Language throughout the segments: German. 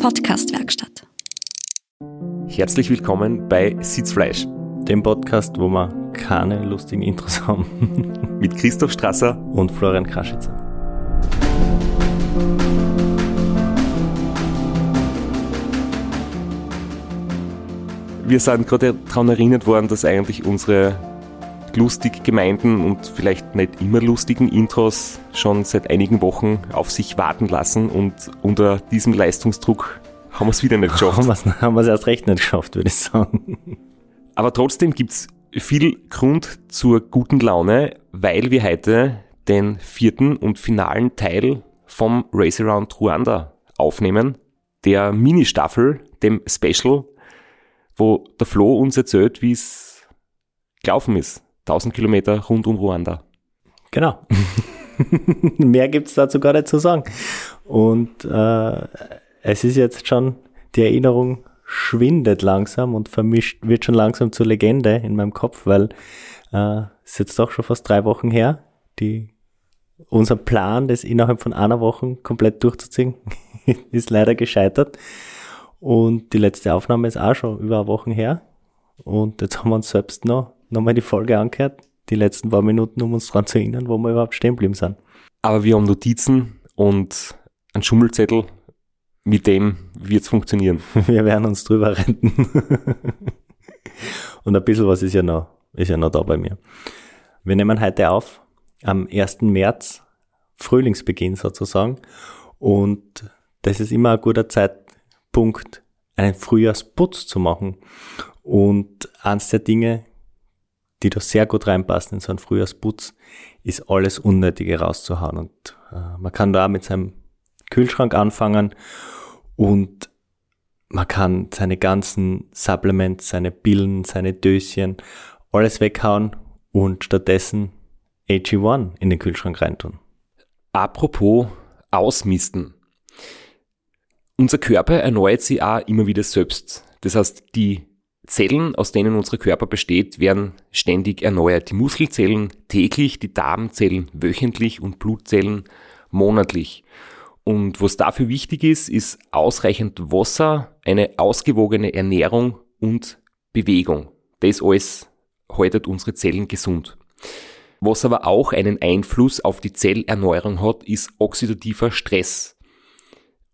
Podcastwerkstatt. Herzlich willkommen bei Sitzfleisch, dem Podcast, wo wir keine lustigen Intros haben. mit Christoph Strasser und Florian Kraschitzer. Wir sind gerade daran erinnert worden, dass eigentlich unsere lustig gemeinten und vielleicht nicht immer lustigen Intros schon seit einigen Wochen auf sich warten lassen und unter diesem Leistungsdruck haben wir es wieder nicht geschafft. haben wir es erst recht nicht geschafft, würde ich sagen. Aber trotzdem gibt es viel Grund zur guten Laune, weil wir heute den vierten und finalen Teil vom Race Around Ruanda aufnehmen, der Mini-Staffel, dem Special, wo der Flo uns erzählt, wie es gelaufen ist. 1000 Kilometer rund um Ruanda. Genau. Mehr gibt es dazu gar nicht zu sagen. Und äh, es ist jetzt schon, die Erinnerung schwindet langsam und vermischt, wird schon langsam zur Legende in meinem Kopf, weil äh, es ist jetzt doch schon fast drei Wochen her, die unser Plan, das innerhalb von einer Woche komplett durchzuziehen, ist leider gescheitert. Und die letzte Aufnahme ist auch schon über eine Woche her. Und jetzt haben wir uns selbst noch nochmal die Folge angehört, die letzten paar Minuten, um uns daran zu erinnern, wo wir überhaupt stehen geblieben sind. Aber wir haben Notizen und einen Schummelzettel, mit dem wird es funktionieren. Wir werden uns drüber retten. und ein bisschen was ist ja noch, ist ja noch da bei mir. Wir nehmen heute auf am 1. März, Frühlingsbeginn sozusagen. Und das ist immer ein guter Zeitpunkt, einen Frühjahrsputz zu machen. Und eins der Dinge, die da sehr gut reinpassen in so einen Frühjahrsputz, ist alles Unnötige rauszuhauen. Und äh, man kann da mit seinem Kühlschrank anfangen und man kann seine ganzen Supplements, seine Pillen, seine Döschen, alles weghauen und stattdessen AG1 in den Kühlschrank reintun. Apropos Ausmisten. Unser Körper erneuert sich auch immer wieder selbst. Das heißt, die Zellen, aus denen unser Körper besteht, werden ständig erneuert. Die Muskelzellen täglich, die Darmzellen wöchentlich und Blutzellen monatlich. Und was dafür wichtig ist, ist ausreichend Wasser, eine ausgewogene Ernährung und Bewegung. Das alles haltet unsere Zellen gesund. Was aber auch einen Einfluss auf die Zellerneuerung hat, ist oxidativer Stress.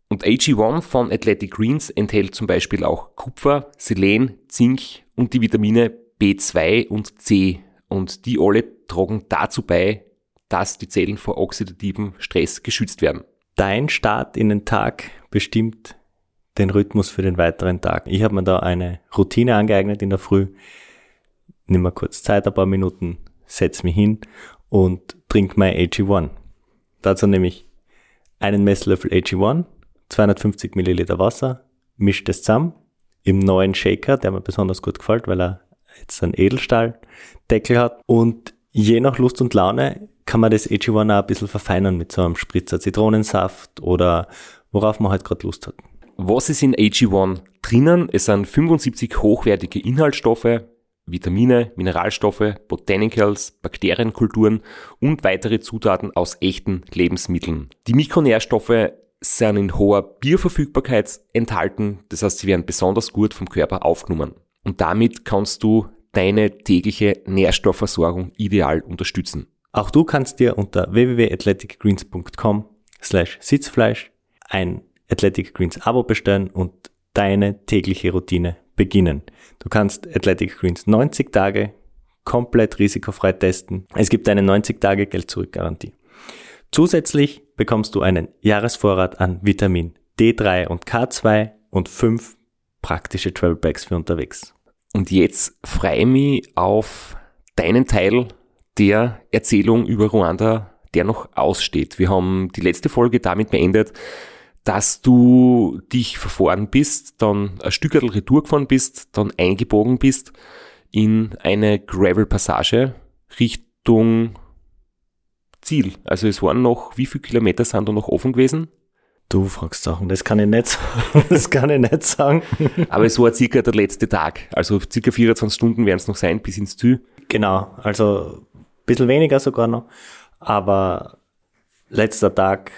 Und AG1 von Athletic Greens enthält zum Beispiel auch Kupfer, Selen, Zink und die Vitamine B2 und C. Und die alle tragen dazu bei, dass die Zellen vor oxidativem Stress geschützt werden. Dein Start in den Tag bestimmt den Rhythmus für den weiteren Tag. Ich habe mir da eine Routine angeeignet in der Früh. Nimm mal kurz Zeit, ein paar Minuten, setz mich hin und trink mein AG1. Dazu nehme ich einen Messlöffel AG1, 250 Milliliter Wasser, mischt es zusammen im neuen Shaker, der mir besonders gut gefällt, weil er jetzt einen Edelstahldeckel hat. Und je nach Lust und Laune kann man das AG1 auch ein bisschen verfeinern mit so einem Spritzer Zitronensaft oder worauf man halt gerade Lust hat. Was ist in AG1 drinnen? Es sind 75 hochwertige Inhaltsstoffe, Vitamine, Mineralstoffe, Botanicals, Bakterienkulturen und weitere Zutaten aus echten Lebensmitteln. Die Mikronährstoffe sind in hoher Bioverfügbarkeit enthalten, das heißt, sie werden besonders gut vom Körper aufgenommen. Und damit kannst du deine tägliche Nährstoffversorgung ideal unterstützen. Auch du kannst dir unter www.athleticgreens.com slash Sitzfleisch ein Athletic Greens Abo bestellen und deine tägliche Routine beginnen. Du kannst Athletic Greens 90 Tage komplett risikofrei testen. Es gibt eine 90 Tage Geld-Zurück-Garantie. Zusätzlich bekommst du einen Jahresvorrat an Vitamin D3 und K2 und fünf praktische Travel Bags für unterwegs. Und jetzt freue mich auf deinen Teil der Erzählung über Ruanda, der noch aussteht. Wir haben die letzte Folge damit beendet, dass du dich verfahren bist, dann ein Stück Retour gefahren bist, dann eingebogen bist in eine Gravel-Passage Richtung Ziel. Also es waren noch, wie viele Kilometer sind da noch offen gewesen? Du fragst Sachen, das kann ich nicht, das kann ich nicht sagen. Aber es war circa der letzte Tag. Also circa 24 Stunden werden es noch sein bis ins Ziel. Genau, also ein bisschen weniger sogar noch. Aber letzter Tag,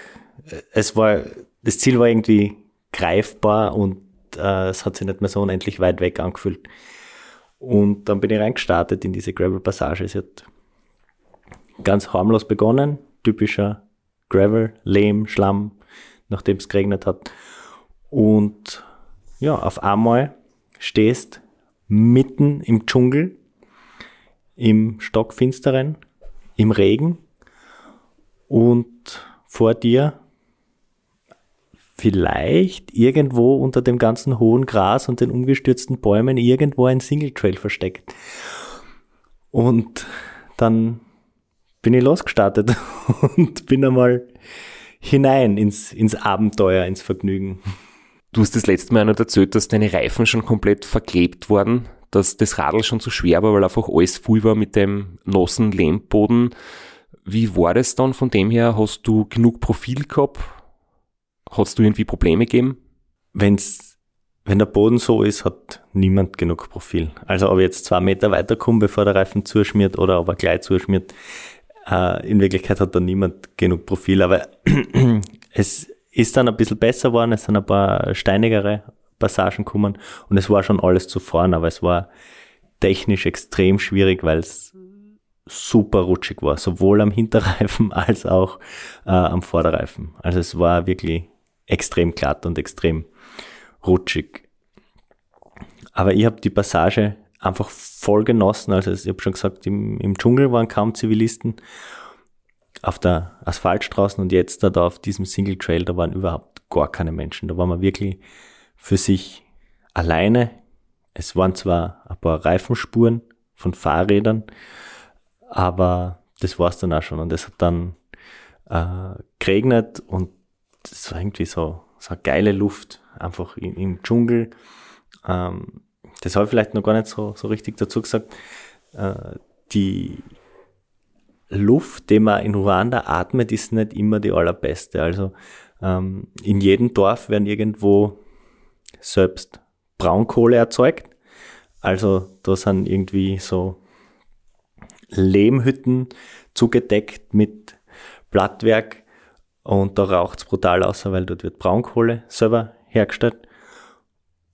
es war, das Ziel war irgendwie greifbar und äh, es hat sich nicht mehr so unendlich weit weg angefühlt. Und dann bin ich reingestartet in diese Gravel-Passage. Sie hat ganz harmlos begonnen, typischer Gravel, Lehm, Schlamm, nachdem es geregnet hat. Und ja, auf einmal stehst mitten im Dschungel, im Stockfinsteren, im Regen und vor dir vielleicht irgendwo unter dem ganzen hohen Gras und den umgestürzten Bäumen irgendwo ein Single Trail versteckt. Und dann bin ich losgestartet und bin einmal hinein ins, ins Abenteuer, ins Vergnügen. Du hast das letzte Mal noch erzählt, dass deine Reifen schon komplett verklebt wurden, dass das Radl schon zu schwer war, weil einfach alles voll war mit dem nassen Lehmboden. Wie war das dann von dem her? Hast du genug Profil gehabt? Hast du irgendwie Probleme gegeben? Wenn's, wenn der Boden so ist, hat niemand genug Profil. Also ob ich jetzt zwei Meter weiterkomme, bevor der Reifen zuschmiert oder ob er gleich zuschmiert, in Wirklichkeit hat da niemand genug Profil. Aber es ist dann ein bisschen besser geworden, es sind ein paar steinigere Passagen gekommen und es war schon alles zu fahren, aber es war technisch extrem schwierig, weil es super rutschig war, sowohl am Hinterreifen als auch äh, am Vorderreifen. Also es war wirklich extrem glatt und extrem rutschig. Aber ich habe die Passage einfach voll genossen. Also ich habe schon gesagt, im, im Dschungel waren kaum Zivilisten auf der Asphaltstraße und jetzt da, da auf diesem Single Trail, da waren überhaupt gar keine Menschen. Da waren wir wirklich für sich alleine. Es waren zwar ein paar Reifenspuren von Fahrrädern, aber das war's dann auch schon. Und es hat dann äh, geregnet und es war irgendwie so, so eine geile Luft, einfach im, im Dschungel. Ähm, das habe ich vielleicht noch gar nicht so, so richtig dazu gesagt. Äh, die Luft, die man in Ruanda atmet, ist nicht immer die allerbeste. Also ähm, in jedem Dorf werden irgendwo selbst Braunkohle erzeugt. Also da sind irgendwie so Lehmhütten zugedeckt mit Blattwerk und da raucht's brutal aus, weil dort wird Braunkohle selber hergestellt.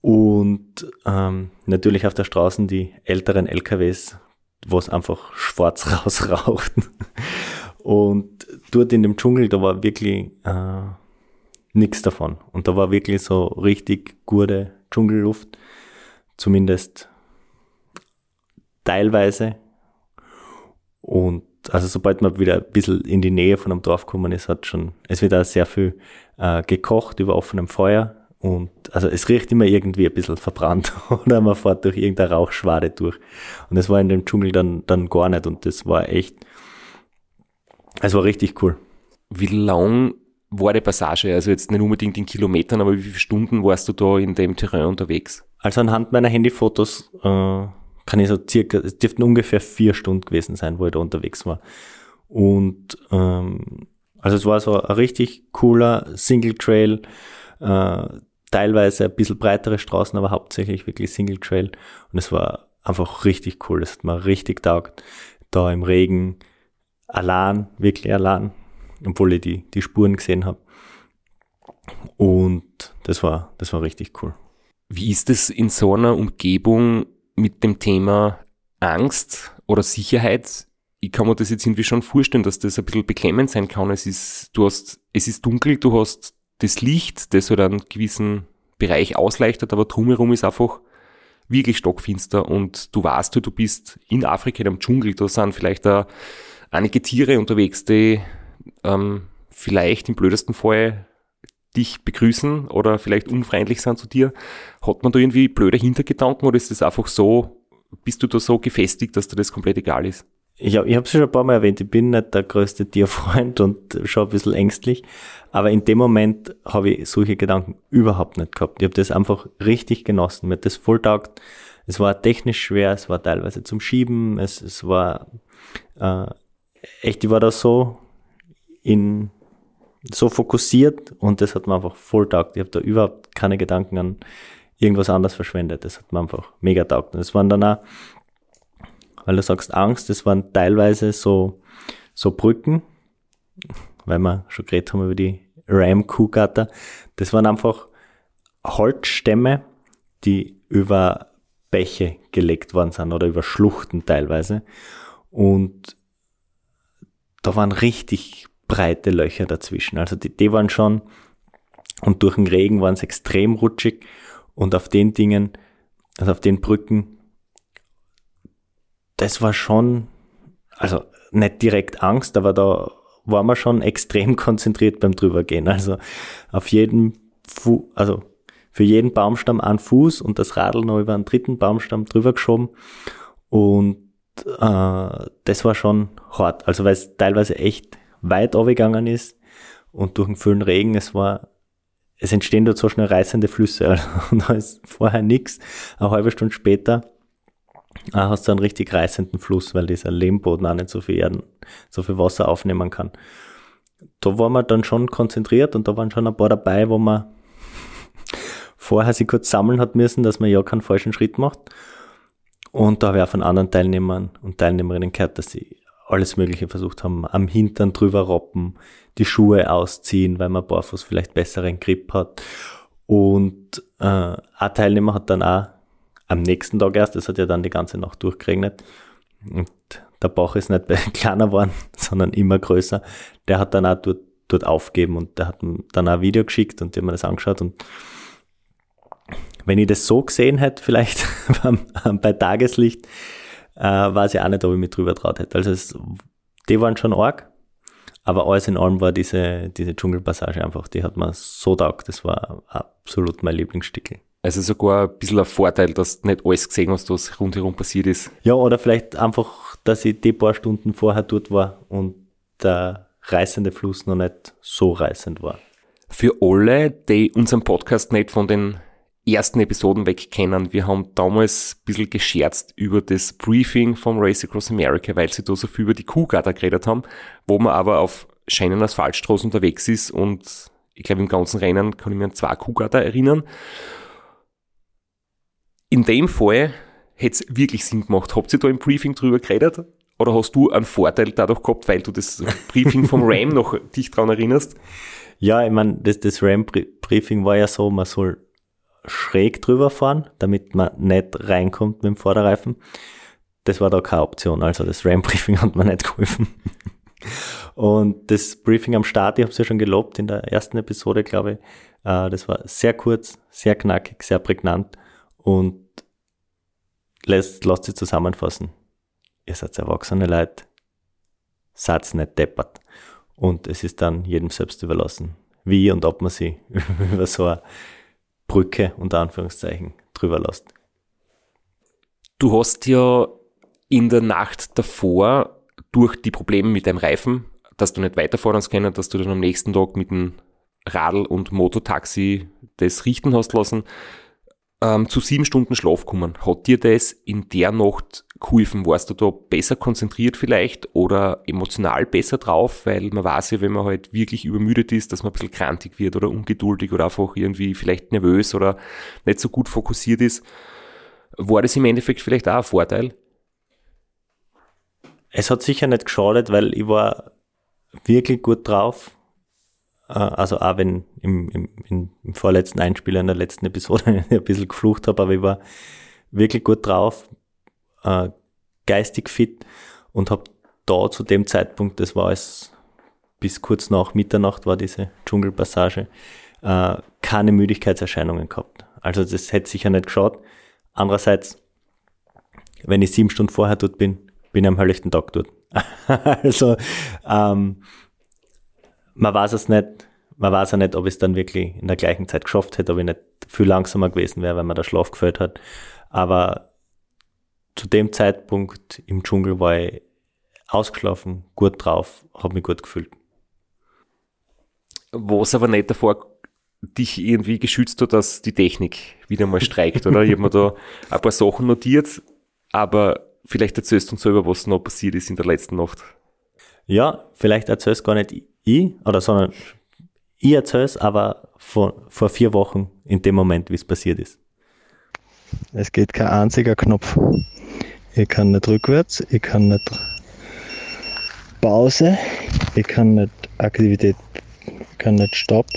Und ähm, natürlich auf der Straße die älteren LKWs, wo es einfach schwarz rausraucht. Und dort in dem Dschungel, da war wirklich äh, nichts davon. Und da war wirklich so richtig gute Dschungelluft, zumindest teilweise. Und also sobald man wieder ein bisschen in die Nähe von einem Dorf kommen ist, hat schon, es wird auch sehr viel äh, gekocht über offenem Feuer. Und also es riecht immer irgendwie ein bisschen verbrannt oder man fährt durch irgendeine Rauchschwade durch. Und es war in dem Dschungel dann, dann gar nicht und das war echt, es war richtig cool. Wie lang war die Passage? Also jetzt nicht unbedingt in Kilometern, aber wie viele Stunden warst du da in dem Terrain unterwegs? Also anhand meiner Handyfotos äh, kann ich so circa, es dürften ungefähr vier Stunden gewesen sein, wo ich da unterwegs war. Und ähm, also es war so ein richtig cooler Single Trail, äh, teilweise ein bisschen breitere Straßen, aber hauptsächlich wirklich Single Trail. Und es war einfach richtig cool. Es hat mir richtig taugt. Da im Regen, allein, wirklich allein, obwohl ich die, die Spuren gesehen habe. Und das war, das war richtig cool. Wie ist es in so einer Umgebung mit dem Thema Angst oder Sicherheit. Ich kann mir das jetzt irgendwie schon vorstellen, dass das ein bisschen beklemmend sein kann. Es ist, du hast, es ist dunkel, du hast das Licht, das halt einen gewissen Bereich ausleuchtet, aber drumherum ist einfach wirklich stockfinster und du weißt, du bist in Afrika in einem Dschungel, da sind vielleicht da einige Tiere unterwegs, die ähm, vielleicht im blödesten Fall dich begrüßen oder vielleicht unfreundlich sind zu dir. Hat man da irgendwie blöde Hintergedanken oder ist das einfach so, bist du da so gefestigt, dass dir das komplett egal ist? Ich, hab, ich habe es schon ein paar Mal erwähnt, ich bin nicht der größte Tierfreund und schon ein bisschen ängstlich, aber in dem Moment habe ich solche Gedanken überhaupt nicht gehabt. Ich habe das einfach richtig genossen, mir hat das voll taugt. Es war technisch schwer, es war teilweise zum Schieben, es, es war äh, echt, ich war da so in so fokussiert und das hat mir einfach voll taugt. Ich habe da überhaupt keine Gedanken an irgendwas anderes verschwendet. Das hat mir einfach mega taugt. Und es waren dann auch, weil du sagst Angst, das waren teilweise so, so Brücken, weil wir schon geredet haben über die Ram Kuhgatter. Das waren einfach Holzstämme, die über Bäche gelegt worden sind oder über Schluchten teilweise. Und da waren richtig breite Löcher dazwischen. Also die, die waren schon, und durch den Regen waren es extrem rutschig. Und auf den Dingen, also auf den Brücken, das war schon, also nicht direkt Angst, aber da war man schon extrem konzentriert beim drübergehen. Also auf jeden, Fu also für jeden Baumstamm ein Fuß und das Radl noch über einen dritten Baumstamm drüber geschoben. Und äh, das war schon hart. Also weil es teilweise echt weit abgegangen ist und durch den vielen Regen, es war, es entstehen dort so schnell reißende Flüsse. Also, da ist vorher nichts. Eine halbe Stunde später äh, hast du einen richtig reißenden Fluss, weil dieser Lehmboden auch nicht so viel Erden, so viel Wasser aufnehmen kann. Da war man dann schon konzentriert und da waren schon ein paar dabei, wo man vorher sich kurz sammeln hat müssen, dass man ja keinen falschen Schritt macht. Und da habe ich auch von anderen Teilnehmern und Teilnehmerinnen gehört, dass sie alles Mögliche versucht haben, am Hintern drüber roppen, die Schuhe ausziehen, weil man barfuß vielleicht besseren Grip hat. Und äh, ein Teilnehmer hat dann auch am nächsten Tag erst, es hat ja dann die ganze Nacht durchgeregnet, und der Bauch ist nicht kleiner geworden, sondern immer größer. Der hat dann auch dort, dort aufgeben und der hat dann auch ein Video geschickt und die haben mir das angeschaut und wenn ich das so gesehen hätte, vielleicht bei Tageslicht, äh, weiß ich auch nicht, ob ich mich drüber traut hätte. Also es, die waren schon arg, aber alles in allem war diese, diese Dschungelpassage einfach, die hat mir so taugt. Das war absolut mein Lieblingsstickel. Also sogar ein bisschen ein Vorteil, dass du nicht alles gesehen hast, was rundherum passiert ist. Ja, oder vielleicht einfach, dass ich die paar Stunden vorher dort war und der reißende Fluss noch nicht so reißend war. Für alle, die unseren Podcast nicht von den ersten Episoden weg kennen. Wir haben damals ein bisschen gescherzt über das Briefing vom Race Across America, weil sie da so viel über die Kuhgatter geredet haben, wo man aber auf scheinen Asphaltstraßen unterwegs ist und ich glaube im ganzen Rennen kann ich mir an zwei Kuhgatter erinnern. In dem Fall hätte es wirklich Sinn gemacht. Habt ihr da im Briefing drüber geredet? Oder hast du einen Vorteil dadurch gehabt, weil du das Briefing vom RAM noch dich daran erinnerst? Ja, ich meine, das, das RAM-Briefing war ja so, man soll schräg drüber fahren, damit man nicht reinkommt mit dem Vorderreifen. Das war da keine Option. Also das RAM-Briefing hat mir nicht geholfen. Und das Briefing am Start, ich habe es ja schon gelobt in der ersten Episode, glaube ich. Äh, das war sehr kurz, sehr knackig, sehr prägnant und lässt, lasst sich zusammenfassen. Ihr seid erwachsene Leute, seid nicht deppert. Und es ist dann jedem selbst überlassen, wie und ob man sie über so eine Brücke unter Anführungszeichen drüber lässt. Du hast ja in der Nacht davor durch die Probleme mit deinem Reifen, dass du nicht weiterfahren können, dass du dann am nächsten Tag mit dem Radl- und Mototaxi das richten hast lassen, ähm, zu sieben Stunden Schlaf kommen. Hat dir das in der Nacht geholfen? Warst du da besser konzentriert vielleicht oder emotional besser drauf? Weil man weiß ja, wenn man halt wirklich übermüdet ist, dass man ein bisschen krantig wird oder ungeduldig oder einfach irgendwie vielleicht nervös oder nicht so gut fokussiert ist. War das im Endeffekt vielleicht auch ein Vorteil? Es hat sicher nicht geschadet, weil ich war wirklich gut drauf also auch wenn im, im, im vorletzten Einspieler in der letzten Episode ein bisschen geflucht habe, aber ich war wirklich gut drauf, äh, geistig fit und habe da zu dem Zeitpunkt, das war es bis kurz nach Mitternacht war diese Dschungelpassage, äh, keine Müdigkeitserscheinungen gehabt. Also das hätte sicher nicht geschaut. Andererseits, wenn ich sieben Stunden vorher dort bin, bin ich am helllichten Tag dort. also ähm, man weiß es nicht, man weiß ja nicht, ob ich es dann wirklich in der gleichen Zeit geschafft hätte, ob ich nicht viel langsamer gewesen wäre, wenn man der Schlaf gefällt hat. Aber zu dem Zeitpunkt im Dschungel war ich ausgeschlafen, gut drauf, habe mich gut gefühlt. Was aber nicht davor dich irgendwie geschützt hat, dass die Technik wieder mal streikt, oder? Ich habe mir da ein paar Sachen notiert, aber vielleicht erzählst du uns selber, was noch passiert ist in der letzten Nacht. Ja, vielleicht erzählst gar nicht ich, oder sondern ich erzähle es, aber vor, vor vier Wochen in dem Moment, wie es passiert ist. Es geht kein einziger Knopf. Ich kann nicht rückwärts, ich kann nicht Pause, ich kann nicht Aktivität, ich kann nicht Stopp.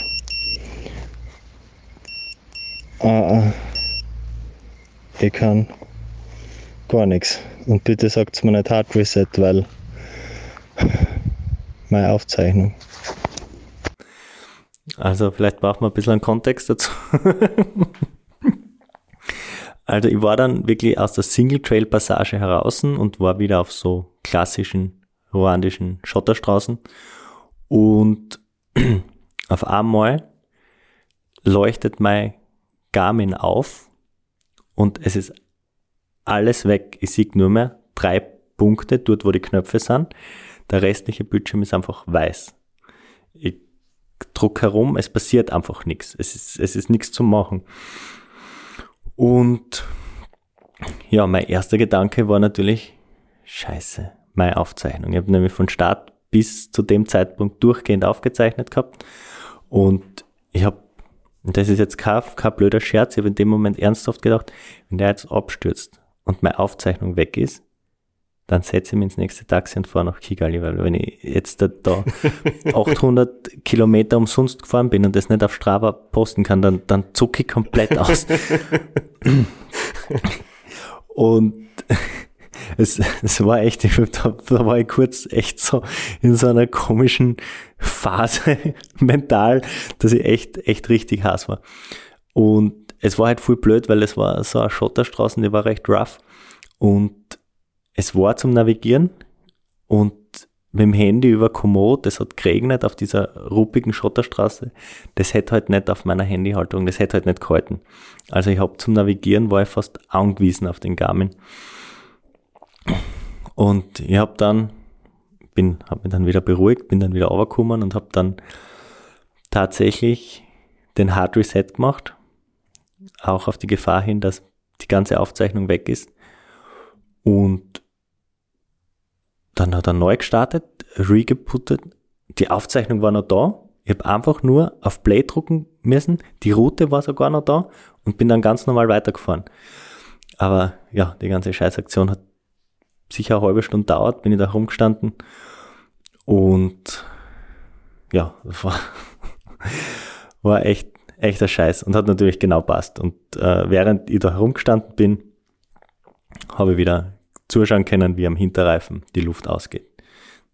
äh, ich kann gar nichts. Und bitte sagt mir nicht Hard Reset, weil meine Aufzeichnung. Also vielleicht braucht man ein bisschen einen Kontext dazu. also ich war dann wirklich aus der Single Trail Passage heraus und war wieder auf so klassischen ruandischen Schotterstraßen und auf einmal leuchtet mein Garmin auf und es ist alles weg. Ich sehe nur mehr drei Punkte dort, wo die Knöpfe sind. Der restliche Bildschirm ist einfach weiß. Ich druck herum, es passiert einfach nichts. Es ist, es ist nichts zu machen. Und ja, mein erster Gedanke war natürlich, scheiße, meine Aufzeichnung. Ich habe nämlich von Start bis zu dem Zeitpunkt durchgehend aufgezeichnet gehabt. Und ich habe, das ist jetzt kein, kein blöder Scherz, ich habe in dem Moment ernsthaft gedacht, wenn der jetzt abstürzt und meine Aufzeichnung weg ist, dann setze ich mich ins nächste Taxi und fahre nach Kigali, weil wenn ich jetzt da, da 800 Kilometer umsonst gefahren bin und das nicht auf Strava posten kann, dann, dann zucke ich komplett aus. und es, es war echt, da, da war ich kurz echt so in so einer komischen Phase mental, dass ich echt, echt richtig heiß war. Und es war halt voll blöd, weil es war so eine Schotterstraße, die war recht rough. Und es war zum Navigieren und mit dem Handy über Komoot, das hat geregnet auf dieser ruppigen Schotterstraße, das hätte halt nicht auf meiner Handyhaltung, das hätte halt nicht gehalten. Also ich habe zum Navigieren war ich fast angewiesen auf den Garmin. Und ich habe dann, bin, habe mich dann wieder beruhigt, bin dann wieder runtergekommen und habe dann tatsächlich den Hard Reset gemacht, auch auf die Gefahr hin, dass die ganze Aufzeichnung weg ist. Und dann hat er neu gestartet, regebootet. Die Aufzeichnung war noch da. Ich habe einfach nur auf Play drucken müssen. Die Route war sogar noch da und bin dann ganz normal weitergefahren. Aber ja, die ganze Scheißaktion hat sicher eine halbe Stunde dauert, bin ich da rumgestanden. Und ja, war, war echt, echter Scheiß und hat natürlich genau passt. Und äh, während ich da herumgestanden bin, habe ich wieder zuschauen können, wie am Hinterreifen die Luft ausgeht.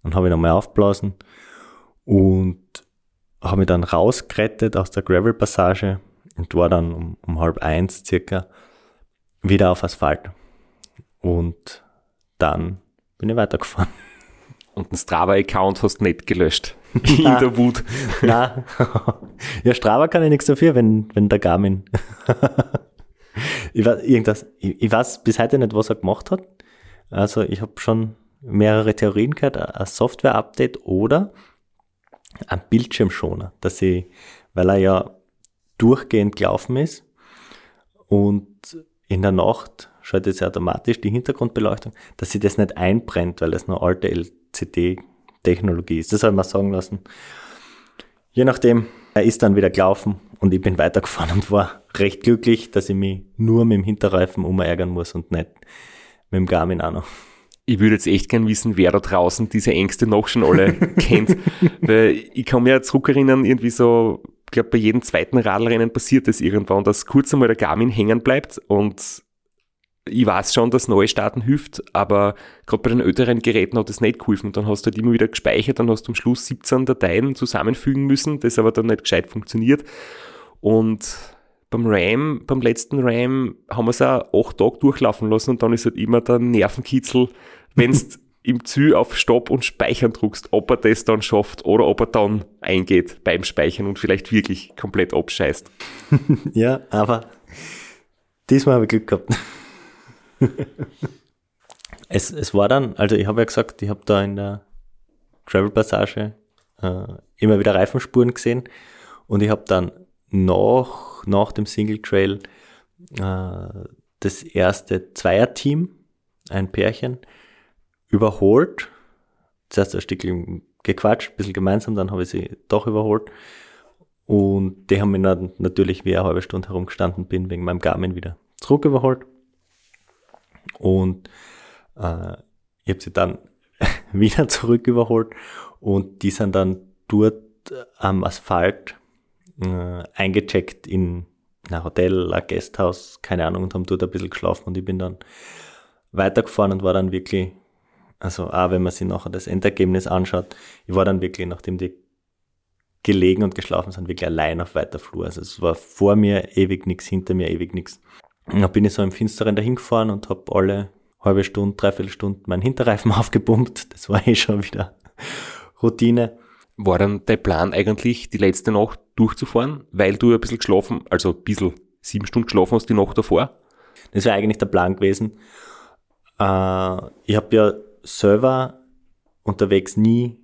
Dann habe ich nochmal aufblasen und habe mich dann rausgerettet aus der Gravel-Passage und war dann um, um halb eins circa wieder auf Asphalt. Und dann bin ich weitergefahren. Und den Strava-Account hast du nicht gelöscht. In der Wut. Nein. Ja, Strava kann ja nichts dafür, wenn, wenn der Garmin. ich, weiß, irgendwas, ich, ich weiß bis heute nicht, was er gemacht hat. Also ich habe schon mehrere Theorien gehört, ein Software-Update oder ein Bildschirmschoner, dass ich, weil er ja durchgehend gelaufen ist und in der Nacht schaltet sie automatisch die Hintergrundbeleuchtung, dass sie das nicht einbrennt, weil es eine alte LCD-Technologie ist. Das soll man sagen lassen. Je nachdem, er ist dann wieder gelaufen und ich bin weitergefahren und war recht glücklich, dass ich mich nur mit dem Hinterreifen umärgern muss und nicht mit dem Garmin auch noch. Ich würde jetzt echt gern wissen, wer da draußen diese Ängste noch schon alle kennt. Weil ich kann mir zurückerinnern, irgendwie so, ich glaube, bei jedem zweiten Radlrennen passiert das irgendwann, dass kurz einmal der Garmin hängen bleibt und ich weiß schon, dass Neustarten hilft, aber gerade bei den älteren Geräten hat das nicht geholfen. Und dann hast du halt immer wieder gespeichert, dann hast du am Schluss 17 Dateien zusammenfügen müssen, das aber dann nicht gescheit funktioniert. Und beim RAM, beim letzten RAM, haben wir es auch acht Tage durchlaufen lassen und dann ist halt immer der Nervenkitzel, wenn du im Ziel auf Stopp und Speichern druckst, ob er das dann schafft oder ob er dann eingeht beim Speichern und vielleicht wirklich komplett abscheißt. ja, aber diesmal habe ich Glück gehabt. es, es war dann, also ich habe ja gesagt, ich habe da in der Travel Passage äh, immer wieder Reifenspuren gesehen und ich habe dann nach nach dem Single Trail äh, das erste Zweierteam, ein Pärchen, überholt. Zuerst ein Stückchen gequatscht, ein bisschen gemeinsam, dann habe ich sie doch überholt. Und die haben mich dann natürlich, wie ich eine halbe Stunde herumgestanden bin, wegen meinem Garmin wieder zurück überholt. Und äh, ich habe sie dann wieder zurück überholt und die sind dann dort am Asphalt äh, eingecheckt in ein Hotel, ein Gasthaus, keine Ahnung, und haben dort ein bisschen geschlafen und ich bin dann weitergefahren und war dann wirklich, also auch wenn man sich nachher das Endergebnis anschaut, ich war dann wirklich, nachdem die gelegen und geschlafen sind, wirklich allein auf weiter Flur. Also es war vor mir ewig nichts, hinter mir ewig nichts. Dann bin ich so im Finsteren dahin gefahren und habe alle halbe Stunde, dreiviertel Stunde meinen Hinterreifen aufgepumpt. Das war eh schon wieder Routine. War dann dein Plan eigentlich, die letzte Nacht durchzufahren, weil du ein bisschen geschlafen, also ein bisschen sieben Stunden geschlafen hast die Nacht davor? Das wäre eigentlich der Plan gewesen. Äh, ich habe ja selber unterwegs nie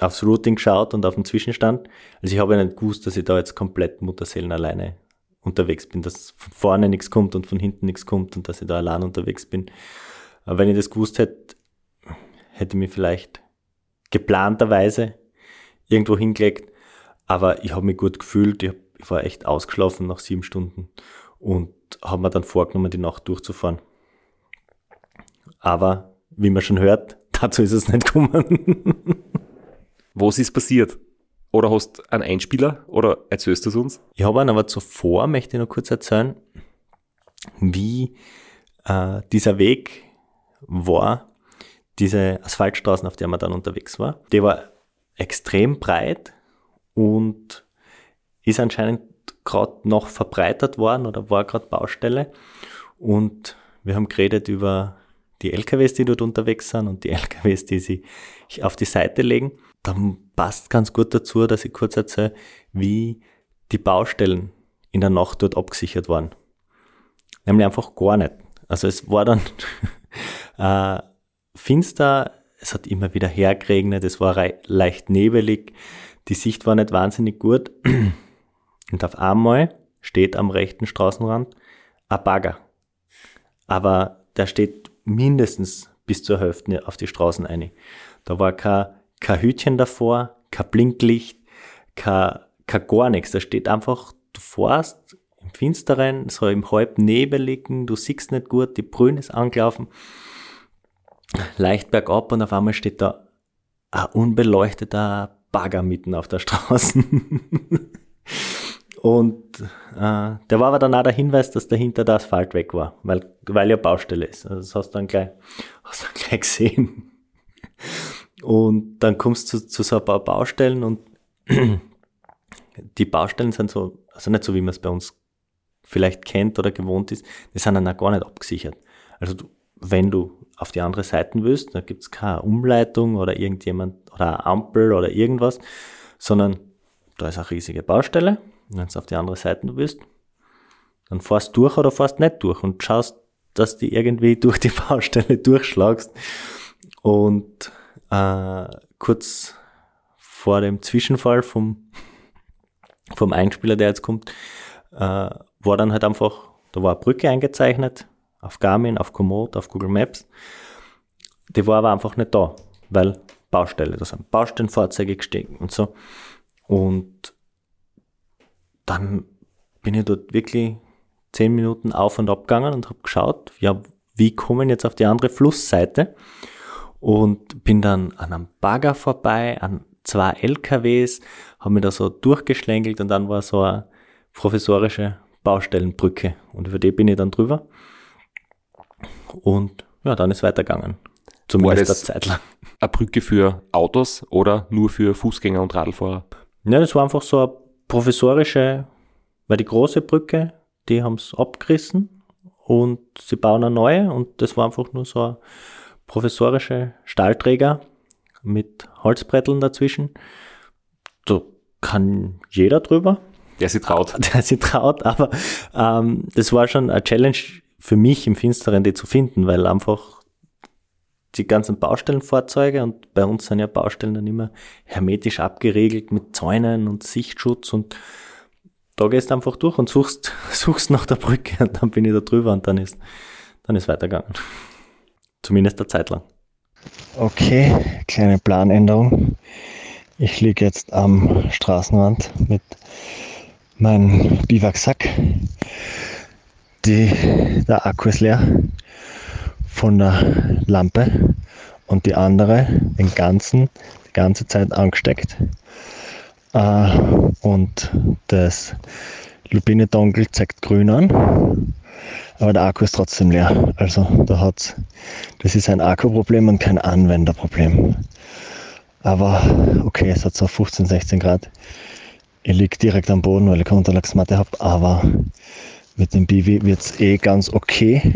aufs Routing geschaut und auf den Zwischenstand. Also ich habe ja nicht gewusst, dass ich da jetzt komplett Mutterseelen alleine unterwegs bin, dass von vorne nichts kommt und von hinten nichts kommt und dass ich da allein unterwegs bin. Aber wenn ich das gewusst hätte, hätte ich mich vielleicht geplanterweise irgendwo hingelegt. Aber ich habe mich gut gefühlt. Ich, hab, ich war echt ausgeschlafen nach sieben Stunden und habe mir dann vorgenommen, die Nacht durchzufahren. Aber wie man schon hört, dazu ist es nicht gekommen. Was ist passiert? Oder hast du einen Einspieler oder erzählst du es uns? Ich habe einen aber zuvor, möchte ich noch kurz erzählen, wie äh, dieser Weg war, diese Asphaltstraßen, auf der man dann unterwegs war. Die war extrem breit und ist anscheinend gerade noch verbreitert worden oder war gerade Baustelle. Und wir haben geredet über die LKWs, die dort unterwegs sind und die LKWs, die sie auf die Seite legen. Dann passt ganz gut dazu, dass ich kurz erzähle, wie die Baustellen in der Nacht dort abgesichert waren. Nämlich einfach gar nicht. Also es war dann äh, finster, es hat immer wieder hergeregnet, es war leicht nebelig, die Sicht war nicht wahnsinnig gut. Und auf einmal steht am rechten Straßenrand ein Bagger. Aber der steht mindestens bis zur Hälfte auf die Straßen ein. Da war kein, kein Hütchen davor, kein Blinklicht, kein, kein gar nichts. Da steht einfach, du fährst im Finsteren, so im halb Nebeligen, du siehst nicht gut, die Brühen ist angelaufen, leicht bergab und auf einmal steht da ein unbeleuchteter Bagger mitten auf der Straße. und äh, der war aber dann auch der Hinweis, dass dahinter der Asphalt weg war, weil, weil ja Baustelle ist. Also das hast du dann gleich, hast dann gleich gesehen. Und dann kommst du zu, zu so ein paar Baustellen und die Baustellen sind so, also nicht so, wie man es bei uns vielleicht kennt oder gewohnt ist, die sind dann auch gar nicht abgesichert. Also du, wenn du auf die andere Seite willst, da gibt's keine Umleitung oder irgendjemand oder eine Ampel oder irgendwas, sondern da ist eine riesige Baustelle. Wenn du auf die andere Seite willst, dann fährst du durch oder fährst nicht durch und schaust, dass du irgendwie durch die Baustelle durchschlagst. Und äh, kurz vor dem Zwischenfall vom, vom Einspieler, der jetzt kommt, äh, war dann halt einfach, da war eine Brücke eingezeichnet, auf Garmin, auf Komoot, auf Google Maps. Die war aber einfach nicht da, weil Baustelle, da sind Baustellenfahrzeuge gestiegen und so. Und dann bin ich dort wirklich zehn Minuten auf und ab gegangen und habe geschaut, ja, wie kommen jetzt auf die andere Flussseite und bin dann an einem Bagger vorbei, an zwei LKWs, habe mich da so durchgeschlängelt und dann war so eine professorische Baustellenbrücke und über die bin ich dann drüber und ja, dann ist weitergegangen. Zumindest eine Zeit lang. Eine Brücke für Autos oder nur für Fußgänger und Radlfahrer? Ja, das war einfach so eine professorische, weil die große Brücke, die haben es abgerissen und sie bauen eine neue und das war einfach nur so ein professorische Stahlträger mit Holzbretteln dazwischen. Da kann jeder drüber. Der sich traut. Der sich traut, aber ähm, das war schon eine Challenge für mich im Finsteren die zu finden, weil einfach die ganzen Baustellenfahrzeuge und bei uns sind ja Baustellen dann immer hermetisch abgeriegelt mit Zäunen und Sichtschutz und da gehst du einfach durch und suchst, suchst nach der Brücke und dann bin ich da drüber und dann ist, dann ist weitergegangen. Zumindest eine Zeit lang. Okay, kleine Planänderung. Ich liege jetzt am Straßenrand mit meinem Biwaksack die, der Akku ist leer von der Lampe und die andere den ganzen, die ganze Zeit angesteckt. Äh, und das Lupine zeigt grün an, aber der Akku ist trotzdem leer. Also da hat's, das ist ein Akkuproblem und kein Anwenderproblem. Aber okay, es hat so 15, 16 Grad. Ich liege direkt am Boden, weil ich keine Unterlagsmatte habe, aber mit dem Bivi wird es eh ganz okay.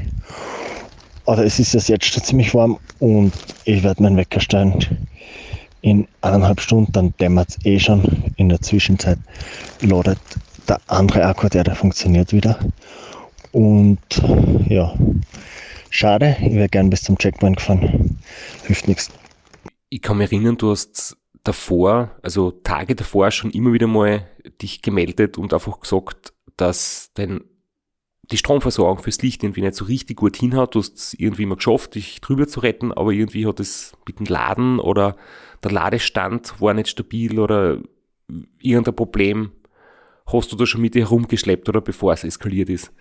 Aber es ist jetzt schon ziemlich warm und ich werde meinen Wecker stellen in eineinhalb Stunden, dann dämmert es eh schon. In der Zwischenzeit ladet der andere Akku, der, der funktioniert wieder. Und ja, schade, ich wäre gern bis zum Checkpoint gefahren. Hilft nichts. Ich kann mich erinnern, du hast davor, also Tage davor schon immer wieder mal dich gemeldet und einfach gesagt, dass dein die Stromversorgung fürs Licht irgendwie nicht so richtig gut hinhaut. Du hast es irgendwie mal geschafft, dich drüber zu retten, aber irgendwie hat es mit dem Laden oder der Ladestand war nicht stabil oder irgendein Problem hast du da schon mit dir herumgeschleppt oder bevor es eskaliert ist?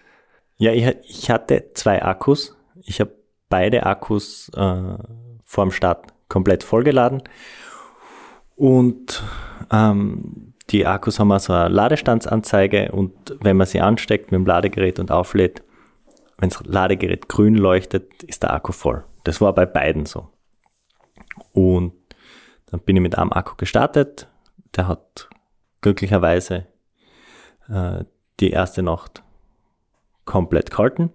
Ja, ich, ich hatte zwei Akkus. Ich habe beide Akkus äh, vor dem Start komplett vollgeladen und ähm, die Akkus haben also eine Ladestandsanzeige und wenn man sie ansteckt mit dem Ladegerät und auflädt, wenn das Ladegerät grün leuchtet, ist der Akku voll. Das war bei beiden so. Und dann bin ich mit einem Akku gestartet. Der hat glücklicherweise äh, die erste Nacht komplett gehalten.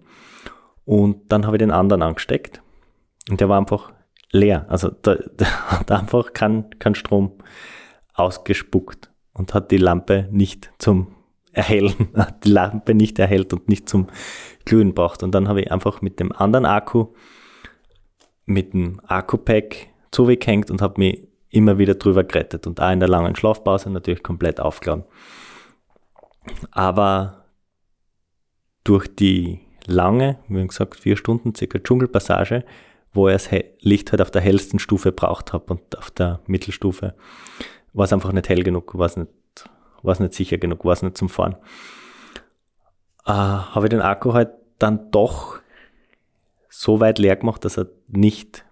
Und dann habe ich den anderen angesteckt. Und der war einfach leer. Also da, der hat einfach keinen kein Strom ausgespuckt und hat die Lampe nicht zum Erhellen, hat die Lampe nicht erhellt und nicht zum Glühen braucht. Und dann habe ich einfach mit dem anderen Akku, mit dem Akku-Pack zugehängt und habe mich immer wieder drüber gerettet und auch in der langen Schlafpause natürlich komplett aufgeladen. Aber durch die lange, wie gesagt, vier Stunden circa Dschungelpassage, wo ich das Licht halt auf der hellsten Stufe braucht habe und auf der Mittelstufe, war es einfach nicht hell genug, war es nicht, war es nicht sicher genug, war es nicht zum Fahren. Äh, habe ich den Akku halt dann doch so weit leer gemacht, dass er nicht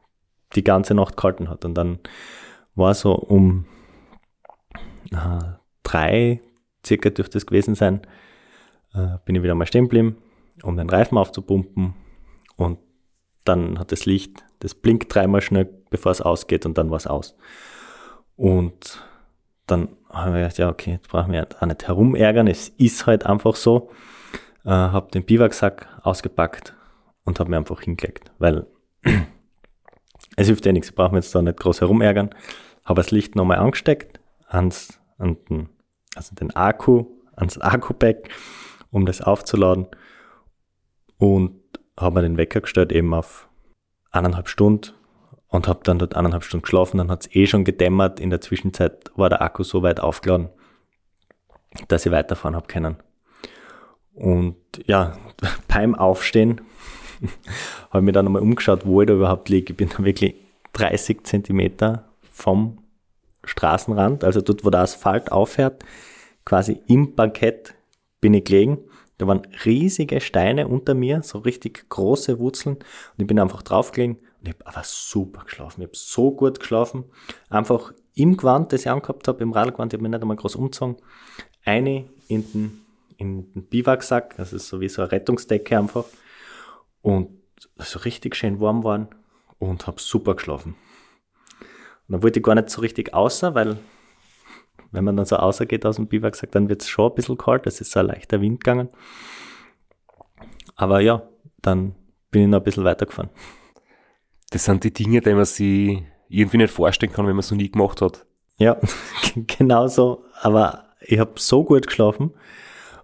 die ganze Nacht gehalten hat. Und dann war so um äh, drei circa dürfte es gewesen sein, äh, bin ich wieder mal stehen geblieben, um den Reifen aufzupumpen und dann hat das Licht, das blinkt dreimal schnell, bevor es ausgeht und dann war es aus. Und dann haben wir gedacht, ja, okay, jetzt brauchen wir auch nicht herumärgern, es ist halt einfach so. Äh, habe den Biwaksack ausgepackt und habe mir einfach hingelegt, weil es hilft ja nichts, brauchen wir jetzt da nicht groß herumärgern. Habe das Licht nochmal angesteckt, ans, an den, also den Akku, ans Akku-Pack, um das aufzuladen und habe mir den Wecker gestellt eben auf eineinhalb Stunden und habe dann dort eineinhalb Stunden geschlafen. Dann hat es eh schon gedämmert. In der Zwischenzeit war der Akku so weit aufgeladen, dass ich weiterfahren habe können. Und ja, beim Aufstehen habe ich mir dann nochmal umgeschaut, wo ich da überhaupt liege. Ich bin da wirklich 30 Zentimeter vom Straßenrand, also dort, wo der Asphalt aufhört, quasi im Bankett bin ich gelegen. Da waren riesige Steine unter mir, so richtig große Wurzeln. Und ich bin einfach draufgelegen und ich habe aber super geschlafen. Ich habe so gut geschlafen. Einfach im Gewand, das ich angehabt habe, im Radlgewand, ich habe mich nicht einmal groß umgezogen. Eine in den, in den Biwaksack, das ist so wie so eine Rettungsdecke einfach. Und so richtig schön warm waren und habe super geschlafen. Und dann wollte ich gar nicht so richtig außer, weil wenn man dann so außergeht aus dem Biwaksack, dann wird es schon ein bisschen kalt, es ist so ein leichter Wind gegangen. Aber ja, dann bin ich noch ein bisschen weitergefahren. Das sind die Dinge, die man sich irgendwie nicht vorstellen kann, wenn man es noch nie gemacht hat. Ja, genau so. Aber ich habe so gut geschlafen.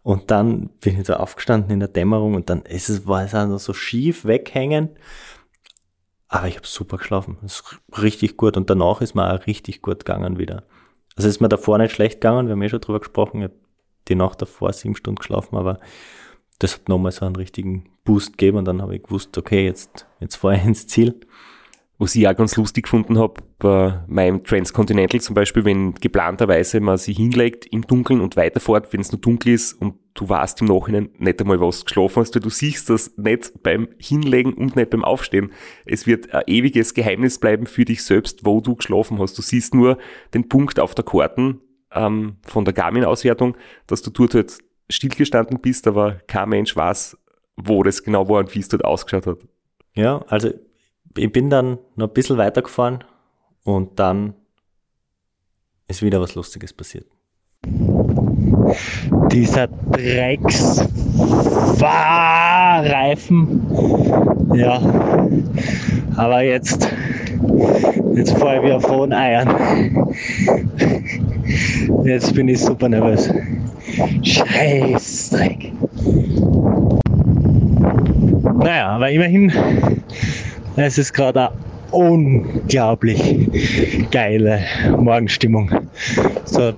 Und dann bin ich so aufgestanden in der Dämmerung und dann ist es, war es auch noch so schief weghängen. Aber ich habe super geschlafen. Das ist richtig gut. Und danach ist mir auch richtig gut gegangen wieder. Also ist mir davor nicht schlecht gegangen. Wir haben eh schon drüber gesprochen. Ich habe die Nacht davor sieben Stunden geschlafen, aber das hat nochmal so einen richtigen Boost gegeben und dann habe ich gewusst, okay, jetzt, jetzt fahre ich ins Ziel. Was ich auch ganz lustig gefunden habe, bei meinem Transcontinental zum Beispiel, wenn geplanterweise man sich hinlegt im Dunkeln und weiterfährt, wenn es nur dunkel ist und du weißt im Nachhinein nicht einmal, was geschlafen hast, weil du siehst das nicht beim Hinlegen und nicht beim Aufstehen. Es wird ein ewiges Geheimnis bleiben für dich selbst, wo du geschlafen hast. Du siehst nur den Punkt auf der Karten ähm, von der Garmin-Auswertung, dass du dort halt stillgestanden bist, aber kein Mensch weiß, wo das genau war und wie es dort ausgeschaut hat. Ja, also ich bin dann noch ein bisschen weitergefahren und dann ist wieder was Lustiges passiert. Dieser Drecks-Reifen. Ja, aber jetzt, jetzt fahre ich wieder von Eiern. Jetzt bin ich super nervös. Scheißdreck. Naja, aber immerhin, es ist gerade eine unglaublich geile Morgenstimmung. So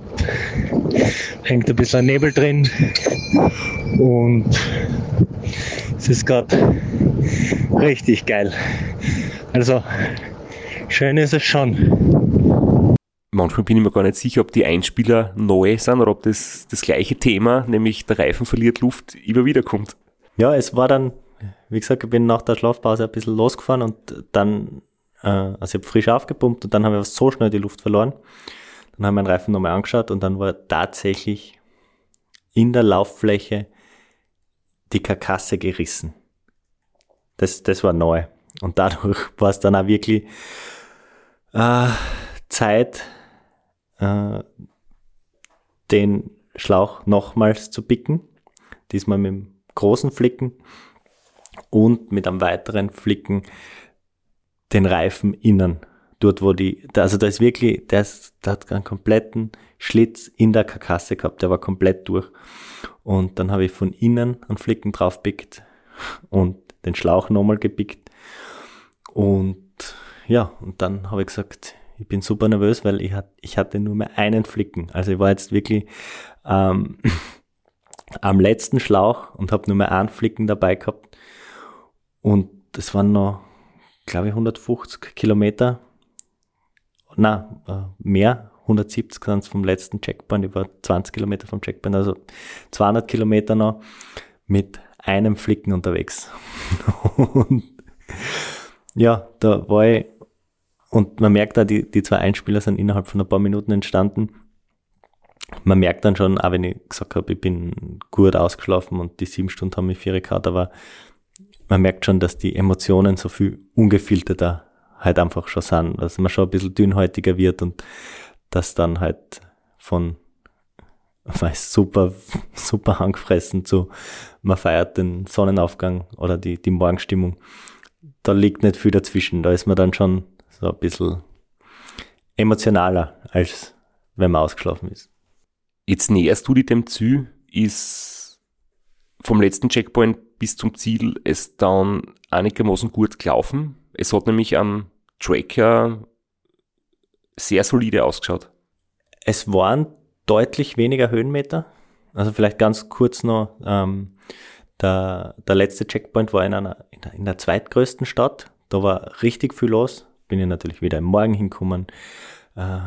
hängt ein bisschen Nebel drin und es ist gerade richtig geil. Also schön ist es schon. Manchmal bin ich mir gar nicht sicher, ob die Einspieler neu sind oder ob das das gleiche Thema, nämlich der Reifen verliert Luft, immer wieder kommt. Ja, es war dann, wie gesagt, ich bin nach der Schlafpause ein bisschen losgefahren und dann, äh, also ich habe frisch aufgepumpt und dann habe ich so schnell die Luft verloren. Dann haben wir den Reifen nochmal angeschaut und dann war tatsächlich in der Lauffläche die Karkasse gerissen. Das, das war neu. Und dadurch war es dann auch wirklich äh, Zeit, äh, den Schlauch nochmals zu picken. Diesmal mit dem großen Flicken und mit einem weiteren Flicken den Reifen innen. Dort, wo die, also da ist wirklich, der, ist, der hat einen kompletten Schlitz in der Karkasse gehabt, der war komplett durch. Und dann habe ich von innen einen Flicken draufpickt und den Schlauch nochmal gepickt. Und ja, und dann habe ich gesagt, ich bin super nervös, weil ich, hat, ich hatte nur mehr einen Flicken. Also ich war jetzt wirklich ähm, am letzten Schlauch und habe nur mehr einen Flicken dabei gehabt. Und das waren noch, glaube ich, 150 Kilometer. Na, äh, mehr, 170 sind vom letzten Checkpoint, über 20 Kilometer vom Checkpoint, also 200 Kilometer noch mit einem Flicken unterwegs. und ja, da war ich, und man merkt da, die, die zwei Einspieler sind innerhalb von ein paar Minuten entstanden. Man merkt dann schon, auch wenn ich gesagt habe, ich bin gut ausgeschlafen und die sieben Stunden haben mich vier gehabt, aber man merkt schon, dass die Emotionen so viel ungefilterter halt einfach schon sind, dass man schon ein bisschen dünnhäutiger wird und das dann halt von weiß super, super angefressen zu, man feiert den Sonnenaufgang oder die, die Morgenstimmung. Da liegt nicht viel dazwischen. Da ist man dann schon so ein bisschen emotionaler, als wenn man ausgeschlafen ist. Jetzt näherst du dich dem Ziel, ist vom letzten Checkpoint bis zum Ziel es dann einigermaßen gut gelaufen. Es hat nämlich am Tracker sehr solide ausgeschaut. Es waren deutlich weniger Höhenmeter. Also vielleicht ganz kurz noch, ähm, der, der letzte Checkpoint war in einer, in der, in der zweitgrößten Stadt. Da war richtig viel los. Bin ich natürlich wieder im Morgen hinkommen. Äh,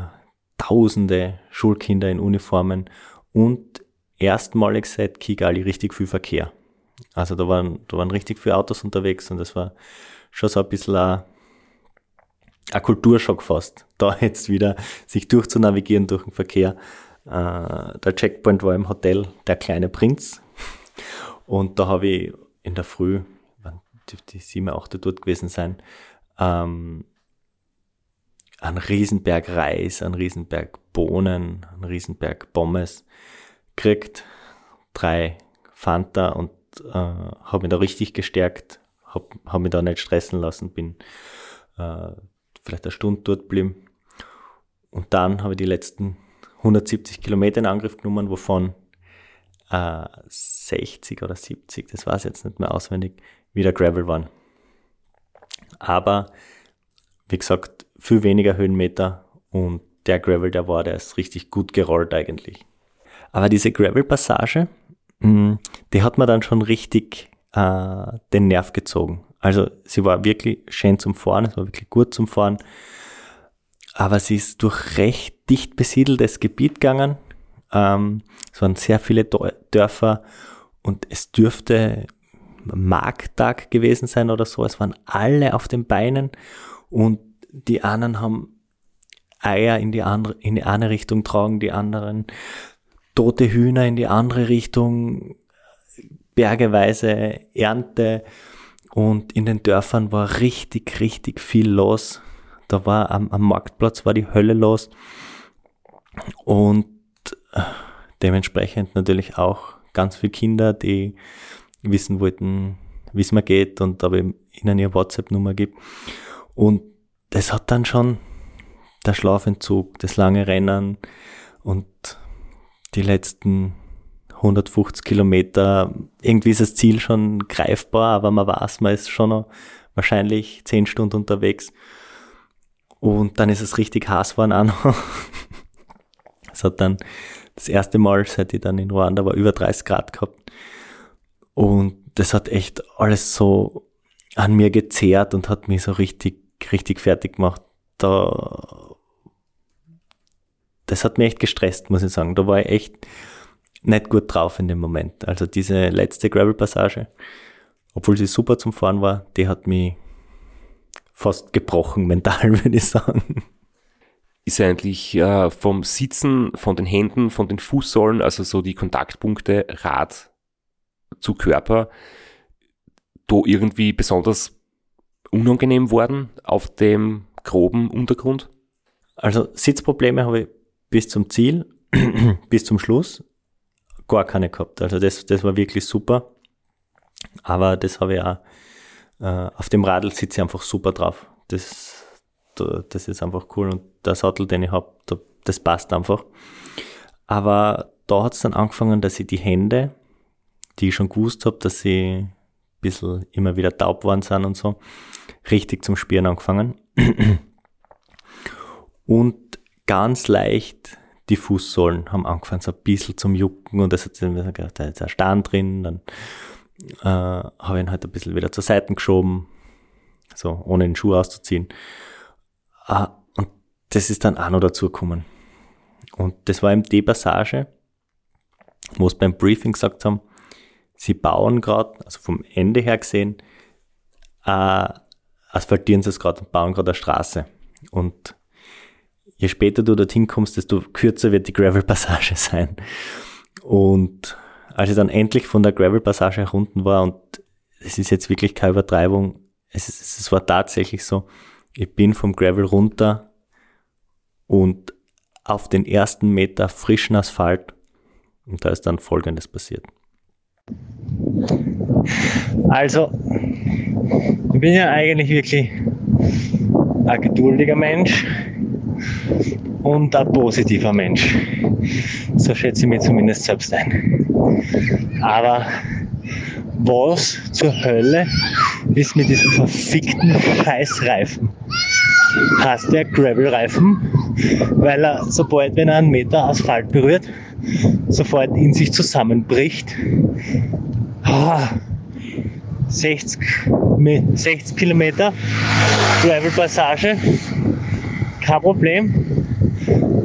tausende Schulkinder in Uniformen und erstmalig seit Kigali richtig viel Verkehr. Also da waren, da waren richtig viele Autos unterwegs und das war schon so ein bisschen ein, ein Kulturschock fast, da jetzt wieder sich durchzunavigieren durch den Verkehr. Äh, der Checkpoint war im Hotel Der kleine Prinz. Und da habe ich in der Früh, die sieben, acht dort gewesen sein, ähm, einen Riesenberg Reis, einen Riesenberg Bohnen, einen Riesenberg Pommes gekriegt, drei Fanta und äh, habe mich da richtig gestärkt, habe hab mich da nicht stressen lassen, bin äh, vielleicht eine Stunde dort geblieben. Und dann habe ich die letzten 170 Kilometer in Angriff genommen, wovon äh, 60 oder 70, das weiß ich jetzt nicht mehr auswendig, wieder Gravel waren. Aber wie gesagt, viel weniger Höhenmeter und der Gravel, der war, der ist richtig gut gerollt eigentlich. Aber diese Gravel-Passage, hm, die hat mir dann schon richtig äh, den Nerv gezogen. Also sie war wirklich schön zum Fahren, es war wirklich gut zum Fahren aber sie ist durch recht dicht besiedeltes Gebiet gegangen. Ähm, es waren sehr viele Dörfer und es dürfte Markttag gewesen sein oder so. Es waren alle auf den Beinen und die anderen haben Eier in die andere, in die eine Richtung tragen, die anderen tote Hühner in die andere Richtung, bergeweise Ernte und in den Dörfern war richtig, richtig viel los. Da war am, am Marktplatz war die Hölle los und äh, dementsprechend natürlich auch ganz viele Kinder, die wissen wollten, wie es mir geht und ob ich ihnen ihre WhatsApp-Nummer gibt. Und das hat dann schon der Schlafentzug, das lange Rennen und die letzten 150 Kilometer, irgendwie ist das Ziel schon greifbar, aber man weiß, man ist schon noch wahrscheinlich 10 Stunden unterwegs. Und dann ist es richtig heiß geworden auch noch. Es hat dann das erste Mal, seit ich dann in Ruanda war, über 30 Grad gehabt. Und das hat echt alles so an mir gezehrt und hat mich so richtig, richtig fertig gemacht. Da, das hat mich echt gestresst, muss ich sagen. Da war ich echt nicht gut drauf in dem Moment. Also diese letzte Gravel-Passage, obwohl sie super zum Fahren war, die hat mich fast gebrochen mental, würde ich sagen ist eigentlich äh, vom Sitzen, von den Händen, von den Fußsohlen, also so die Kontaktpunkte Rad zu Körper, da irgendwie besonders unangenehm worden auf dem groben Untergrund? Also Sitzprobleme habe ich bis zum Ziel, bis zum Schluss gar keine gehabt. Also das, das war wirklich super. Aber das habe ich auch, äh, auf dem Radl sitze ich einfach super drauf. Das das ist einfach cool und der Sattel, den ich habe, das passt einfach. Aber da hat es dann angefangen, dass ich die Hände, die ich schon gewusst habe, dass sie bisschen immer wieder taub worden sind und so, richtig zum Spielen angefangen. und ganz leicht die Fußsohlen haben angefangen so ein bisschen zum Jucken und das hat dann gesagt, da ist ein Stern drin, dann äh, habe ich ihn halt ein bisschen wieder zur Seite geschoben, so ohne den Schuh auszuziehen. Ah, und das ist dann auch noch dazu gekommen. Und das war eben die Passage, wo es beim Briefing gesagt haben, sie bauen gerade, also vom Ende her gesehen, äh, asphaltieren sie es gerade und bauen gerade eine Straße. Und je später du dorthin kommst, desto kürzer wird die Gravel-Passage sein. Und als ich dann endlich von der Gravel-Passage herunten war, und es ist jetzt wirklich keine Übertreibung, es, ist, es war tatsächlich so, ich bin vom Gravel runter und auf den ersten Meter frischen Asphalt und da ist dann Folgendes passiert. Also, ich bin ja eigentlich wirklich ein geduldiger Mensch und ein positiver Mensch. So schätze ich mich zumindest selbst ein. Aber was zur Hölle ist mit diesem verfickten Scheißreifen? Hast der Gravel-Reifen, weil er, sobald wenn er einen Meter Asphalt berührt, sofort in sich zusammenbricht. Oh, 60, 60 Kilometer Gravel-Passage, kein Problem.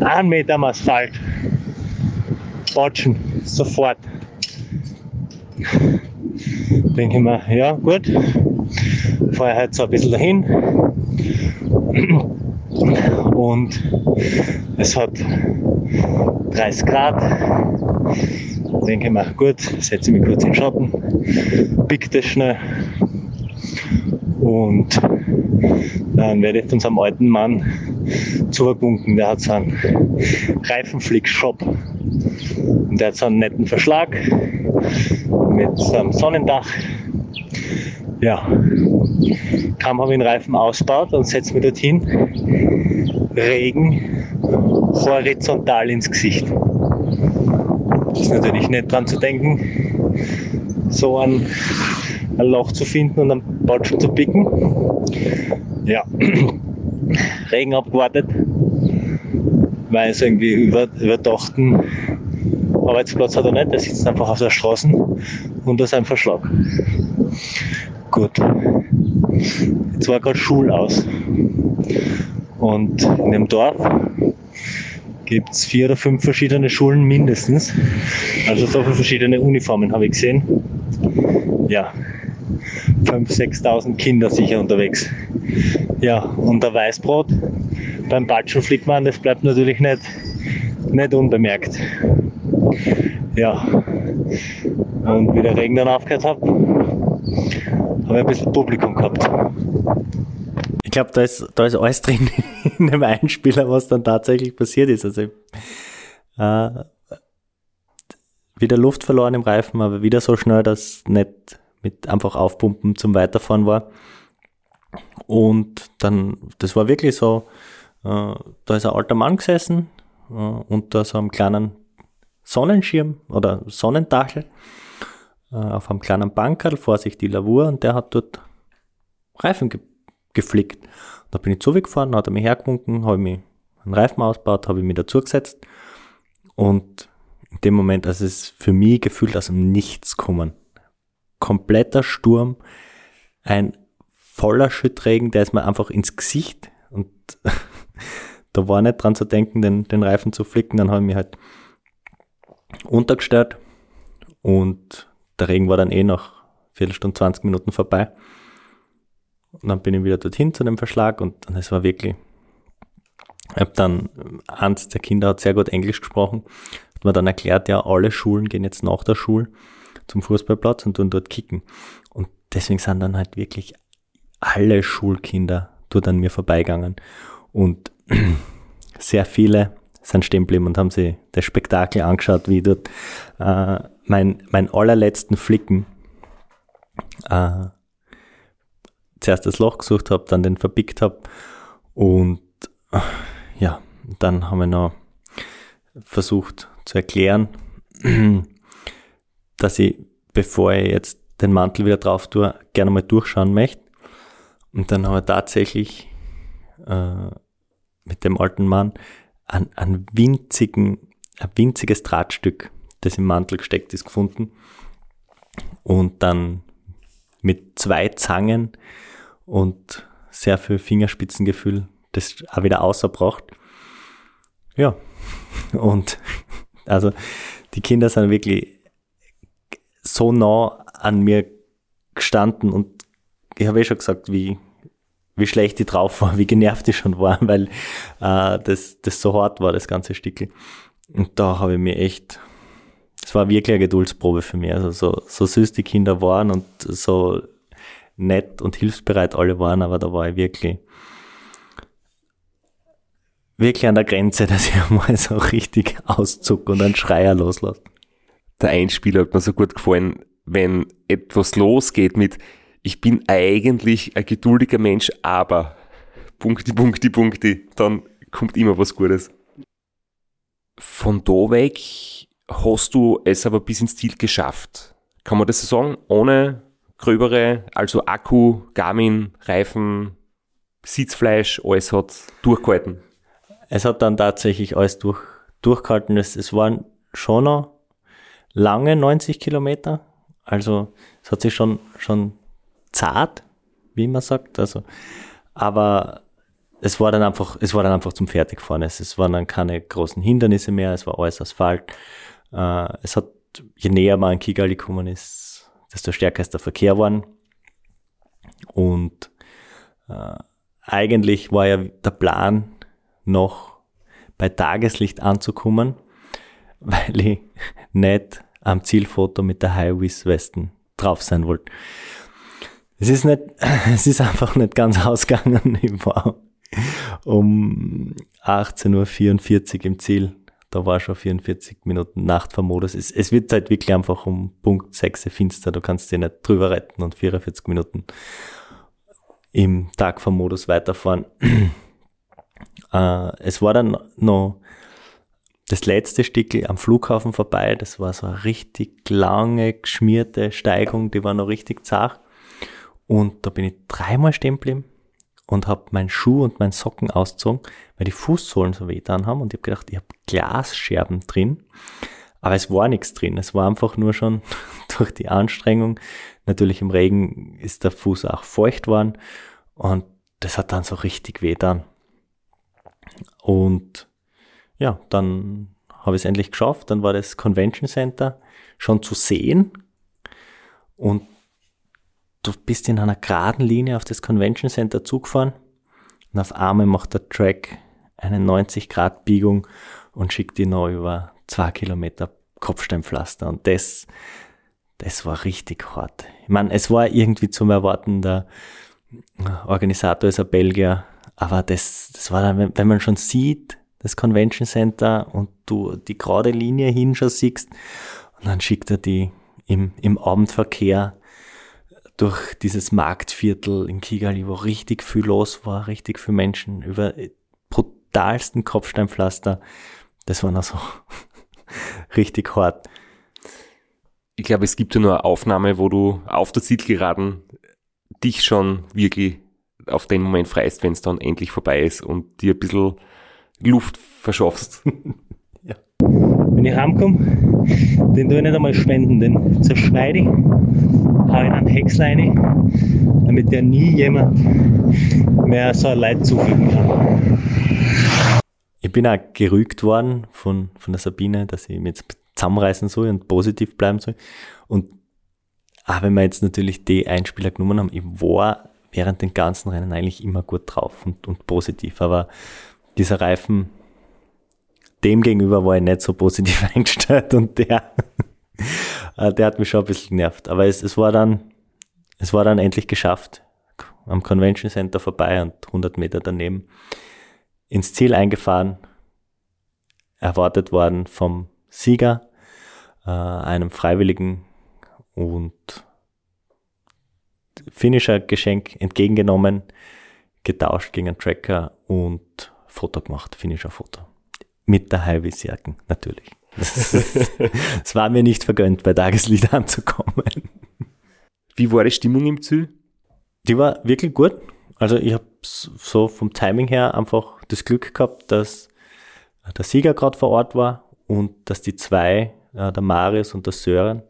Ein Meter am Asphalt. Botschen, sofort denke ich mir, ja gut, fahre halt so ein bisschen dahin. Und es hat 30 Grad. Denke ich mir, gut, setze ich mich kurz in den Schatten, pick das schnell. Und dann werde ich zu unserem alten Mann zugebunden. Der hat so einen Reifenflick-Shop. Und der hat so einen netten Verschlag mit so einem Sonnendach. Ja, kaum habe ich den Reifen ausgebaut und setze mich dorthin. Regen horizontal ins Gesicht. Das ist natürlich nicht dran zu denken, so ein, ein Loch zu finden und einen Batschen zu picken. Ja, Regen abgewartet, weil es irgendwie über, überdachten Arbeitsplatz hat er nicht, der sitzt einfach auf der Straße und ist ein Verschlag. Gut. Jetzt war gerade Schul aus. Und in dem Dorf gibt es vier oder fünf verschiedene Schulen mindestens. Also so viele verschiedene Uniformen habe ich gesehen. Ja, 5.000, 6.000 Kinder sicher unterwegs. Ja, und der Weißbrot beim Batschenflickmann, das bleibt natürlich nicht, nicht unbemerkt. Ja, und wie der Regen dann aufgehört hat, habe ich ein bisschen Publikum gehabt. Ich glaube, da ist, da ist alles drin in dem Einspieler, was dann tatsächlich passiert ist. Also äh, wieder Luft verloren im Reifen, aber wieder so schnell, dass nicht mit einfach aufpumpen zum Weiterfahren war. Und dann, das war wirklich so, äh, da ist ein alter Mann gesessen äh, unter so einem kleinen Sonnenschirm oder Sonnendachel äh, auf einem kleinen Bankerl, vor sich die Lavur und der hat dort Reifen ge geflickt. Da bin ich zugefahren, hat er mich hergewunken, habe mich einen Reifen ausgebaut, habe ich mich dazugesetzt und in dem Moment, also es ist für mich gefühlt aus dem Nichts kommen. Kompletter Sturm, ein voller Schüttregen, der ist mir einfach ins Gesicht und da war nicht dran zu denken, den, den Reifen zu flicken. Dann habe ich mich halt untergestellt und der Regen war dann eh nach Viertelstunde, 20 Minuten vorbei. Und dann bin ich wieder dorthin zu dem Verschlag und, und es war wirklich, ich habe dann, eins der Kinder hat sehr gut Englisch gesprochen, hat mir dann erklärt, ja, alle Schulen gehen jetzt nach der Schule zum Fußballplatz und tun dort kicken. Und deswegen sind dann halt wirklich alle Schulkinder dort an mir vorbeigegangen. Und sehr viele sind stehen geblieben und haben sich das Spektakel angeschaut, wie dort äh, mein, mein allerletzten Flicken äh, zuerst das Loch gesucht habe, dann den verbickt habe und ja, dann haben wir noch versucht zu erklären, dass ich, bevor ich jetzt den Mantel wieder drauf tue, gerne mal durchschauen möchte. Und dann haben wir tatsächlich äh, mit dem alten Mann ein, ein, winzigen, ein winziges Drahtstück, das im Mantel gesteckt ist, gefunden. Und dann mit zwei Zangen und sehr viel Fingerspitzengefühl das auch wieder außerbracht. Ja, und also die Kinder sind wirklich so nah an mir gestanden und ich habe eh schon gesagt, wie, wie schlecht die drauf war, wie genervt die schon waren, weil äh, das, das so hart war, das ganze Stückel. Und da habe ich mir echt, es war wirklich eine Geduldsprobe für mich. Also so, so süß die Kinder waren und so nett und hilfsbereit alle waren, aber da war ich wirklich, wirklich an der Grenze, dass ich mal so richtig auszuck und einen Schreier loslasse. Der Einspieler hat mir so gut gefallen, wenn etwas losgeht mit ich bin eigentlich ein geduldiger Mensch, aber Punkti, Punkti, Punkti, dann kommt immer was Gutes. Von da weg hast du es aber bis ins Ziel geschafft. Kann man das so sagen? Ohne gröbere, also Akku, Garmin, Reifen, Sitzfleisch, alles hat durchgehalten. Es hat dann tatsächlich alles durch, durchgehalten. Es, es waren schon noch lange 90 Kilometer. Also es hat sich schon, schon zart, wie man sagt. Also, aber es war dann einfach, es war dann einfach zum Fertigfahren. Es, es waren dann keine großen Hindernisse mehr, es war alles Asphalt. Äh, es hat, je näher man an Kigali gekommen ist, desto stärker ist der Verkehr geworden. Und äh, eigentlich war ja der Plan, noch bei Tageslicht anzukommen, weil ich nicht am Zielfoto mit der High-Vis-Westen drauf sein wollte. Es ist nicht, es ist einfach nicht ganz ausgegangen. Ich war um 18.44 Uhr im Ziel. Da war schon 44 Minuten Nachtfahrmodus. Es, es wird halt wirklich einfach um Punkt 6 finster. Du kannst dich nicht drüber retten und 44 Minuten im Tagfahrmodus weiterfahren. äh, es war dann noch das letzte Stück am Flughafen vorbei. Das war so eine richtig lange, geschmierte Steigung. Die war noch richtig zart. Und da bin ich dreimal stehen geblieben und habe meinen Schuh und meinen Socken ausgezogen, weil die Fußsohlen so wehtan haben. Und ich habe gedacht, ich habe Glasscherben drin. Aber es war nichts drin. Es war einfach nur schon durch die Anstrengung. Natürlich im Regen ist der Fuß auch feucht worden. Und das hat dann so richtig wehtan. Und ja, dann habe ich es endlich geschafft. Dann war das Convention Center schon zu sehen. Und du bist in einer geraden Linie auf das Convention Center zugefahren und auf einmal macht der Track eine 90 Grad Biegung und schickt dich noch über zwei Kilometer Kopfsteinpflaster und das, das war richtig hart. Ich meine, es war irgendwie zum Erwarten, der Organisator ist ein Belgier, aber das, das war dann, wenn man schon sieht, das Convention Center und du die gerade Linie hin schon siehst und dann schickt er die im, im Abendverkehr durch dieses Marktviertel in Kigali, wo richtig viel los war, richtig viele Menschen, über brutalsten Kopfsteinpflaster. Das war noch so richtig hart. Ich glaube, es gibt ja nur eine Aufnahme, wo du auf der Zielgeraden dich schon wirklich auf den Moment freist, wenn es dann endlich vorbei ist und dir ein bisschen Luft verschaffst. Wenn ich heimkomme, den tue ich nicht einmal spenden, den zerschneide ich, hau in einen Häcksleine, damit der nie jemand mehr so ein Leid zufügen kann. Ich bin auch gerügt worden von, von der Sabine, dass ich mich jetzt zusammenreißen soll und positiv bleiben soll. Und auch wenn wir jetzt natürlich die Einspieler genommen haben, ich war während den ganzen Rennen eigentlich immer gut drauf und, und positiv. Aber dieser Reifen, dem gegenüber war ich nicht so positiv eingestellt und der, äh, der hat mich schon ein bisschen genervt. Aber es, es war dann, es war dann endlich geschafft. Am Convention Center vorbei und 100 Meter daneben ins Ziel eingefahren, erwartet worden vom Sieger, äh, einem Freiwilligen und Finisher-Geschenk entgegengenommen, getauscht gegen einen Tracker und Foto gemacht, Finisher-Foto. Mit der Highways-Jacken, natürlich. Es war mir nicht vergönnt, bei Tageslicht anzukommen. Wie war die Stimmung im Ziel? Die war wirklich gut. Also ich habe so vom Timing her einfach das Glück gehabt, dass der Sieger gerade vor Ort war und dass die zwei, äh, der Marius und der Sören,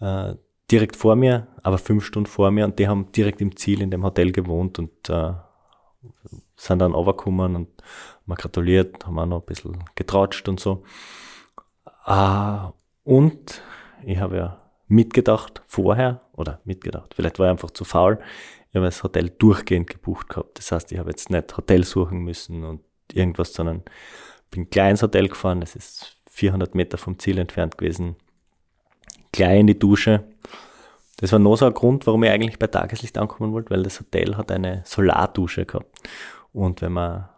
äh, direkt vor mir, aber fünf Stunden vor mir und die haben direkt im Ziel in dem Hotel gewohnt und äh, sind dann runtergekommen und mal gratuliert, haben auch noch ein bisschen getratscht und so. Ah, und ich habe ja mitgedacht vorher, oder mitgedacht, vielleicht war ich einfach zu faul, ich habe das Hotel durchgehend gebucht gehabt. Das heißt, ich habe jetzt nicht Hotel suchen müssen und irgendwas, sondern bin gleich ins Hotel gefahren, das ist 400 Meter vom Ziel entfernt gewesen, gleich in die Dusche. Das war noch so ein Grund, warum ich eigentlich bei Tageslicht ankommen wollte, weil das Hotel hat eine Solardusche gehabt. Und wenn man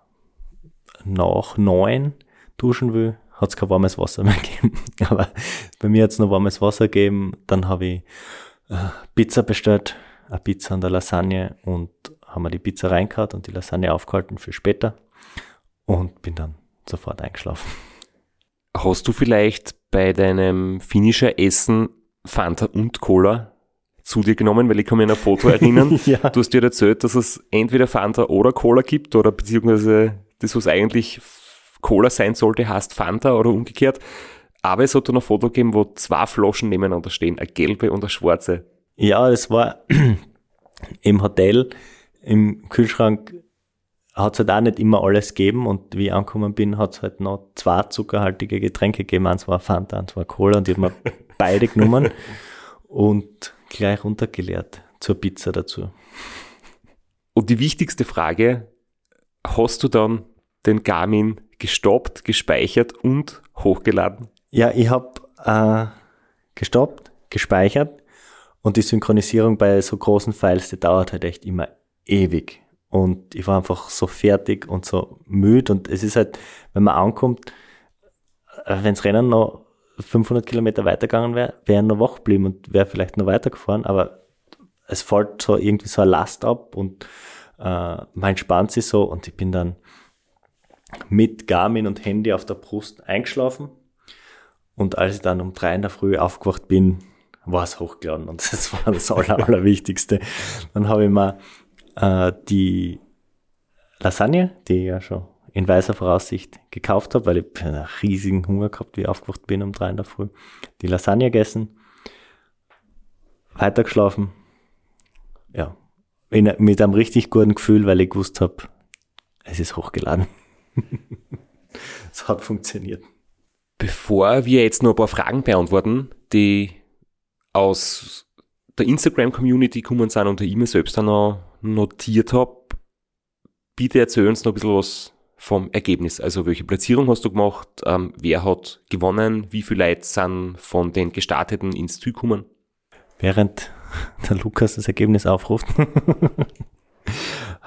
nach neun duschen will, hat es kein warmes Wasser mehr gegeben. Aber bei mir hat es noch warmes Wasser gegeben. Dann habe ich äh, Pizza bestellt, eine Pizza und eine Lasagne und haben wir die Pizza reingehauen und die Lasagne aufgehalten für später und bin dann sofort eingeschlafen. Hast du vielleicht bei deinem finnischer Essen Fanta und Cola zu dir genommen, weil ich kann mich an ein Foto erinnern. ja. Du hast dir erzählt, dass es entweder Fanta oder Cola gibt oder beziehungsweise das, was eigentlich Cola sein sollte, heißt Fanta oder umgekehrt. Aber es hat dann ein Foto gegeben, wo zwei Flaschen nebeneinander stehen, eine gelbe und eine schwarze. Ja, das war im Hotel, im Kühlschrank hat es halt auch nicht immer alles gegeben und wie ich angekommen bin, hat es halt noch zwei zuckerhaltige Getränke gegeben. Eins war Fanta, eins war Cola und ich habe mir beide genommen und gleich runtergeleert zur Pizza dazu. Und die wichtigste Frage, hast du dann den Garmin gestoppt, gespeichert und hochgeladen? Ja, ich habe äh, gestoppt, gespeichert und die Synchronisierung bei so großen Files, die dauert halt echt immer ewig. Und ich war einfach so fertig und so müde. Und es ist halt, wenn man ankommt, äh, wenn das Rennen noch 500 Kilometer weitergegangen wäre, wäre noch wach geblieben und wäre vielleicht noch weitergefahren. Aber es fällt so irgendwie so eine Last ab und äh, man entspannt sich so. Und ich bin dann mit Garmin und Handy auf der Brust eingeschlafen. Und als ich dann um drei in der Früh aufgewacht bin, war es hochgeladen und das war das Aller, Allerwichtigste. Dann habe ich mir äh, die Lasagne, die ich ja schon in weißer Voraussicht gekauft habe, weil ich einen riesigen Hunger gehabt, wie ich aufgewacht bin um drei in der Früh. Die Lasagne gegessen, weitergeschlafen, ja, in, mit einem richtig guten Gefühl, weil ich gewusst habe, es ist hochgeladen. es hat funktioniert. Bevor wir jetzt nur ein paar Fragen beantworten, die aus der Instagram-Community kommen sind und der E-Mail selbst dann noch notiert habe, bitte erzähl uns noch ein bisschen was vom Ergebnis. Also welche Platzierung hast du gemacht, ähm, wer hat gewonnen, wie viele Leute sind von den Gestarteten ins Ziel gekommen? Während der Lukas das Ergebnis aufruft,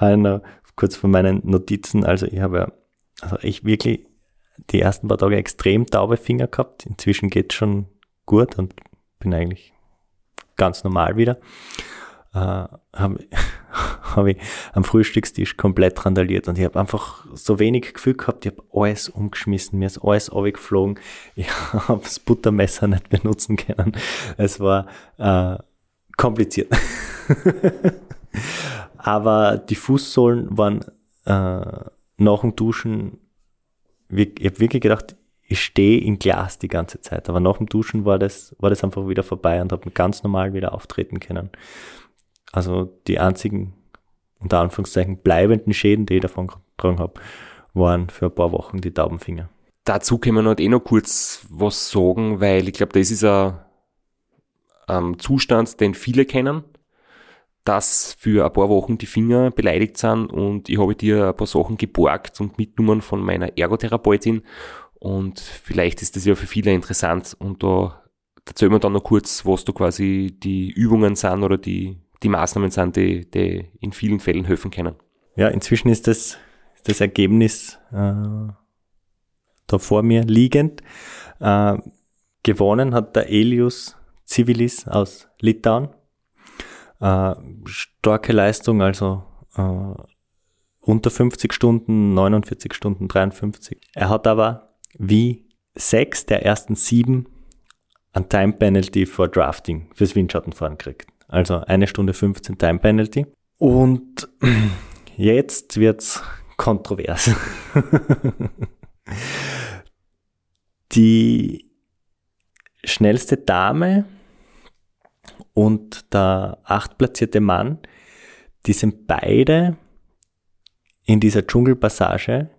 noch kurz von meinen Notizen, also ich habe also ich wirklich die ersten paar Tage extrem taube Finger gehabt. Inzwischen geht es schon gut und bin eigentlich ganz normal wieder äh, habe hab ich am Frühstückstisch komplett randaliert und ich habe einfach so wenig Gefühl gehabt, ich habe alles umgeschmissen, mir ist alles geflogen, ich habe das Buttermesser nicht benutzen können. Es war äh, kompliziert. Aber die Fußsohlen waren äh, nach dem Duschen, ich habe wirklich gedacht, ich stehe in Glas die ganze Zeit. Aber nach dem Duschen war das, war das einfach wieder vorbei und habe ganz normal wieder auftreten können. Also die einzigen, unter Anführungszeichen, bleibenden Schäden, die ich davon getragen habe, waren für ein paar Wochen die Taubenfinger. Dazu können wir noch eh noch kurz was sagen, weil ich glaube, das ist ein ähm, Zustand, den viele kennen, dass für ein paar Wochen die Finger beleidigt sind und ich habe dir ein paar Sachen geborgt und mitgenommen von meiner Ergotherapeutin und vielleicht ist das ja für viele interessant und da erzählen wir dann noch kurz, was da quasi die Übungen sind oder die die Maßnahmen sind, die, die in vielen Fällen helfen können. Ja, inzwischen ist das, das Ergebnis äh, da vor mir liegend. Äh, gewonnen hat der Elius Civilis aus Litauen. Äh, starke Leistung, also äh, unter 50 Stunden, 49 Stunden, 53. Er hat aber wie sechs der ersten sieben ein Time Penalty for Drafting fürs Windschattenfahren gekriegt. Also eine Stunde 15 Time Penalty. Und jetzt wird's kontrovers. Die schnellste Dame und der achtplatzierte Mann, die sind beide in dieser Dschungelpassage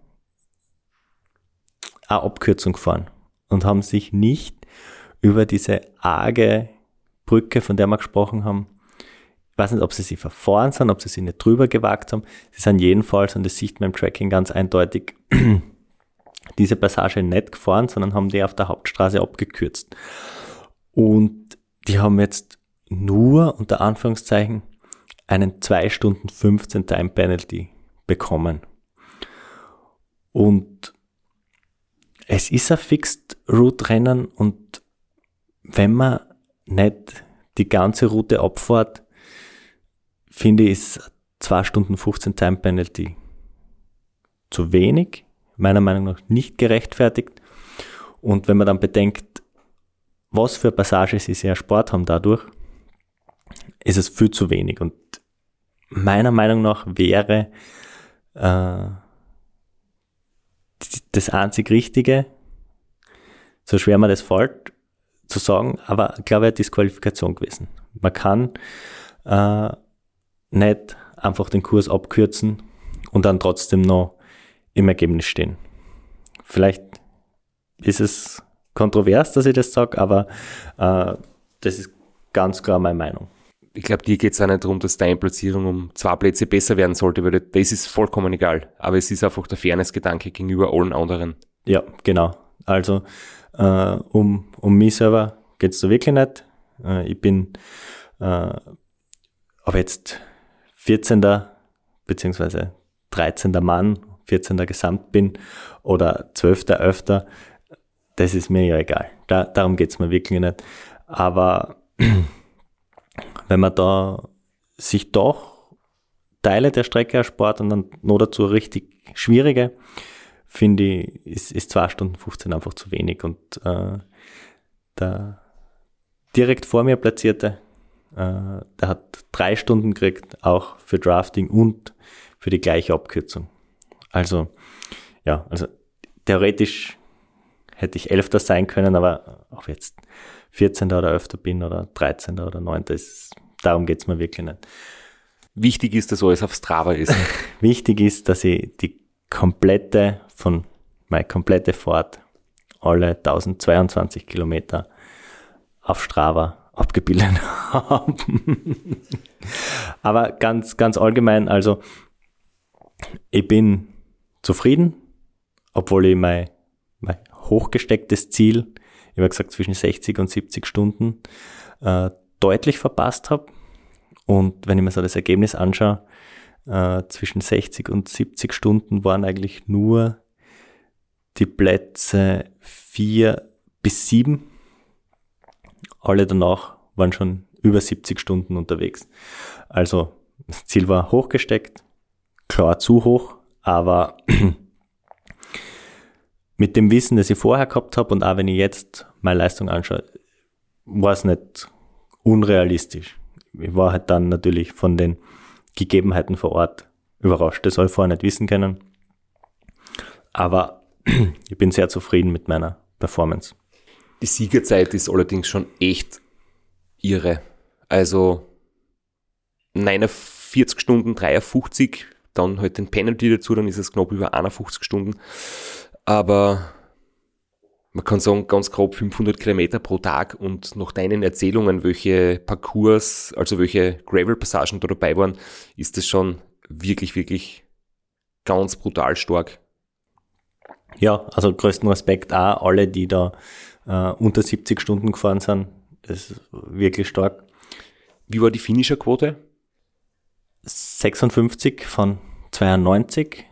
eine Abkürzung gefahren und haben sich nicht über diese arge Brücke, von der wir gesprochen haben, ich weiß nicht, ob sie sie verfahren sind, ob sie sie nicht drüber gewagt haben. Sie sind jedenfalls, und das sieht man im Tracking ganz eindeutig, diese Passage nicht gefahren, sondern haben die auf der Hauptstraße abgekürzt. Und die haben jetzt nur, unter Anführungszeichen, einen 2 Stunden 15 Time Penalty bekommen. Und es ist ein Fixed Route Rennen und wenn man nicht die ganze Route abfahrt, finde ich, ist 2 Stunden 15 Time Penalty zu wenig, meiner Meinung nach nicht gerechtfertigt. Und wenn man dann bedenkt, was für Passagen sie sehr Sport haben dadurch, ist es viel zu wenig. Und meiner Meinung nach wäre äh, das einzig Richtige, so schwer man das fällt, zu sagen, aber ich glaube, Disqualifikation gewesen. Man kann äh, nicht einfach den Kurs abkürzen und dann trotzdem noch im Ergebnis stehen. Vielleicht ist es kontrovers, dass ich das sage, aber äh, das ist ganz klar meine Meinung. Ich glaube, dir geht es auch nicht darum, dass deine Platzierung um zwei Plätze besser werden sollte, weil das ist vollkommen egal. Aber es ist einfach der Fairness-Gedanke gegenüber allen anderen. Ja, genau. Also äh, um, um mich selber geht es da wirklich nicht. Äh, ich bin äh, aber jetzt 14. beziehungsweise 13. Mann, 14. Gesamt bin oder 12. öfter, das ist mir ja egal. Da, darum geht's mir wirklich nicht. Aber wenn man da sich doch Teile der Strecke erspart und dann noch dazu richtig schwierige, finde ich, ist, ist 2 Stunden 15 einfach zu wenig. Und äh, der direkt vor mir platzierte, äh, der hat drei Stunden gekriegt, auch für Drafting und für die gleiche Abkürzung. Also, ja, also theoretisch hätte ich Elfter sein können, aber auch jetzt 14. oder öfter bin oder 13. oder 9. Ist, darum geht's mir wirklich nicht. Wichtig ist, dass alles auf Strava ist. Wichtig ist, dass ich die komplette von meine komplette Fahrt, alle 1022 Kilometer auf Strava abgebildet haben. Aber ganz, ganz allgemein, also ich bin zufrieden obwohl ich mein, mein hochgestecktes Ziel, ich habe gesagt zwischen 60 und 70 Stunden, äh, deutlich verpasst habe. Und wenn ich mir so das Ergebnis anschaue, äh, zwischen 60 und 70 Stunden waren eigentlich nur die Plätze 4 bis 7. Alle danach waren schon über 70 Stunden unterwegs. Also das Ziel war hochgesteckt, klar zu hoch, aber mit dem Wissen, das ich vorher gehabt habe und auch wenn ich jetzt meine Leistung anschaue, war es nicht unrealistisch. Ich war halt dann natürlich von den Gegebenheiten vor Ort überrascht. Das habe ich vorher nicht wissen können. Aber ich bin sehr zufrieden mit meiner Performance. Die Siegerzeit ist allerdings schon echt irre. Also 49 Stunden, 53, dann halt den Penalty dazu, dann ist es knapp über 51 Stunden. Aber man kann sagen, ganz grob 500 Kilometer pro Tag und nach deinen Erzählungen, welche Parcours, also welche Gravel-Passagen da dabei waren, ist das schon wirklich, wirklich ganz brutal stark. Ja, also größten Respekt auch alle, die da äh, unter 70 Stunden gefahren sind. Das ist wirklich stark. Wie war die finnische Quote? 56 von 92,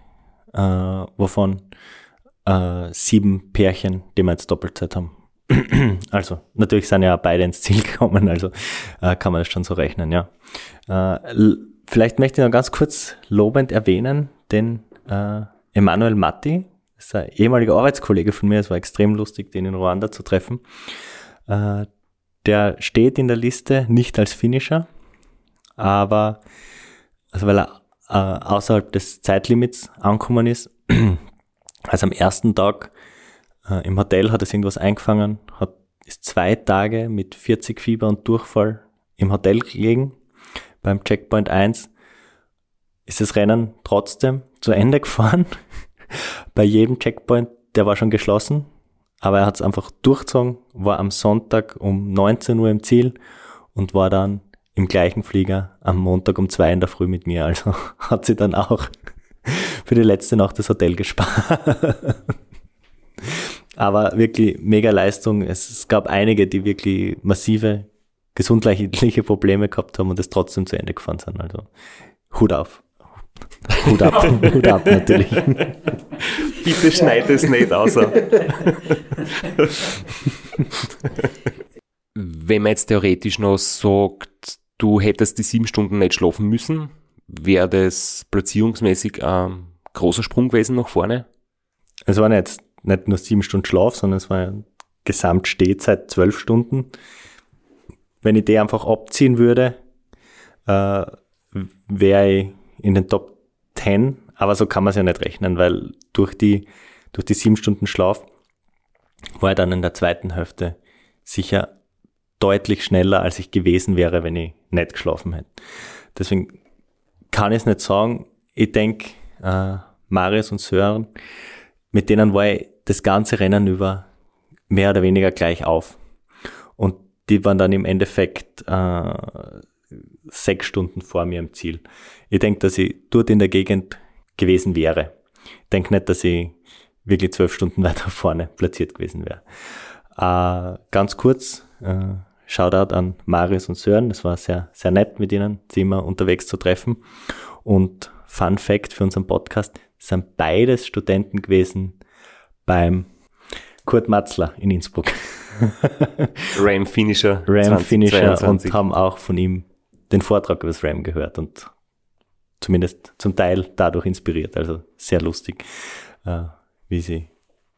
äh, wovon äh, sieben Pärchen, die wir jetzt Doppelzeit haben. also, natürlich sind ja beide ins Ziel gekommen, also äh, kann man das schon so rechnen, ja. Äh, vielleicht möchte ich noch ganz kurz lobend erwähnen, den äh, Emanuel Matti, das ist ein ehemaliger Arbeitskollege von mir, es war extrem lustig, den in Ruanda zu treffen. Äh, der steht in der Liste nicht als Finisher, aber also weil er äh, außerhalb des Zeitlimits angekommen ist. Also am ersten Tag äh, im Hotel hat er irgendwas eingefangen, hat ist zwei Tage mit 40 Fieber und Durchfall im Hotel gelegen. Beim Checkpoint 1 ist das Rennen trotzdem zu Ende gefahren. Bei jedem Checkpoint, der war schon geschlossen, aber er hat es einfach durchgezogen, war am Sonntag um 19 Uhr im Ziel und war dann im gleichen Flieger am Montag um zwei in der Früh mit mir. Also hat sie dann auch für die letzte Nacht das Hotel gespart. Aber wirklich mega Leistung. Es, es, gab einige, die wirklich massive gesundheitliche Probleme gehabt haben und es trotzdem zu Ende gefahren sind. Also Hut auf. Hut ab, Hut ab natürlich. Bitte schneid es nicht außer. Wenn man jetzt theoretisch noch sagt, du hättest die sieben Stunden nicht schlafen müssen, wäre das platzierungsmäßig ein großer Sprung gewesen nach vorne? Es waren jetzt nicht nur sieben Stunden Schlaf, sondern es war ja Gesamtstehzeit zwölf Stunden. Wenn ich die einfach abziehen würde, äh, wäre ich in den Top 10, aber so kann man es ja nicht rechnen, weil durch die, durch die sieben Stunden Schlaf war ich dann in der zweiten Hälfte sicher deutlich schneller, als ich gewesen wäre, wenn ich nicht geschlafen hätte. Deswegen kann ich es nicht sagen. Ich denke, äh, Marius und Sören, mit denen war ich das ganze Rennen über mehr oder weniger gleich auf. Und die waren dann im Endeffekt äh, sechs Stunden vor mir im Ziel. Ich denke, dass ich dort in der Gegend gewesen wäre. Ich denke nicht, dass ich wirklich zwölf Stunden weiter vorne platziert gewesen wäre. Äh, ganz kurz, äh, Shoutout an Marius und Sören. Es war sehr, sehr nett, mit ihnen sie immer unterwegs zu treffen. Und Fun Fact für unseren Podcast, sind beides Studenten gewesen beim Kurt Matzler in Innsbruck. Ram Finisher. Ram Finisher und haben auch von ihm den Vortrag über das Ram gehört und zumindest zum Teil dadurch inspiriert. Also sehr lustig, äh, wie sie,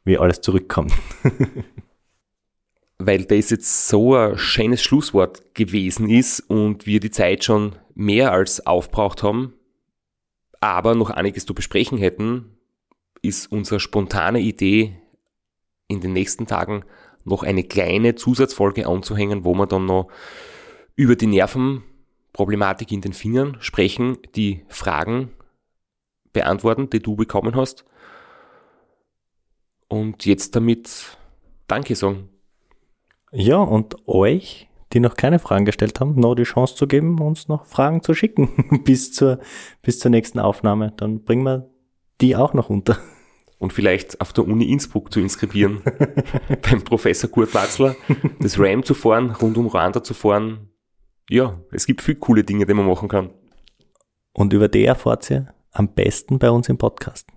wie alles zurückkommt. weil das jetzt so ein schönes Schlusswort gewesen ist und wir die Zeit schon mehr als aufbraucht haben, aber noch einiges zu besprechen hätten, ist unsere spontane Idee, in den nächsten Tagen noch eine kleine Zusatzfolge anzuhängen, wo wir dann noch über die Nervenproblematik in den Fingern sprechen, die Fragen beantworten, die du bekommen hast. Und jetzt damit Danke sagen. Ja, und euch, die noch keine Fragen gestellt haben, noch die Chance zu geben, uns noch Fragen zu schicken bis zur, bis zur nächsten Aufnahme. Dann bringen wir die auch noch unter. und vielleicht auf der Uni Innsbruck zu inskribieren, beim Professor Kurt Watzler, das RAM zu fahren, rund um Ruanda zu fahren. Ja, es gibt viele coole Dinge, die man machen kann. Und über die erfahrt ihr am besten bei uns im Podcast.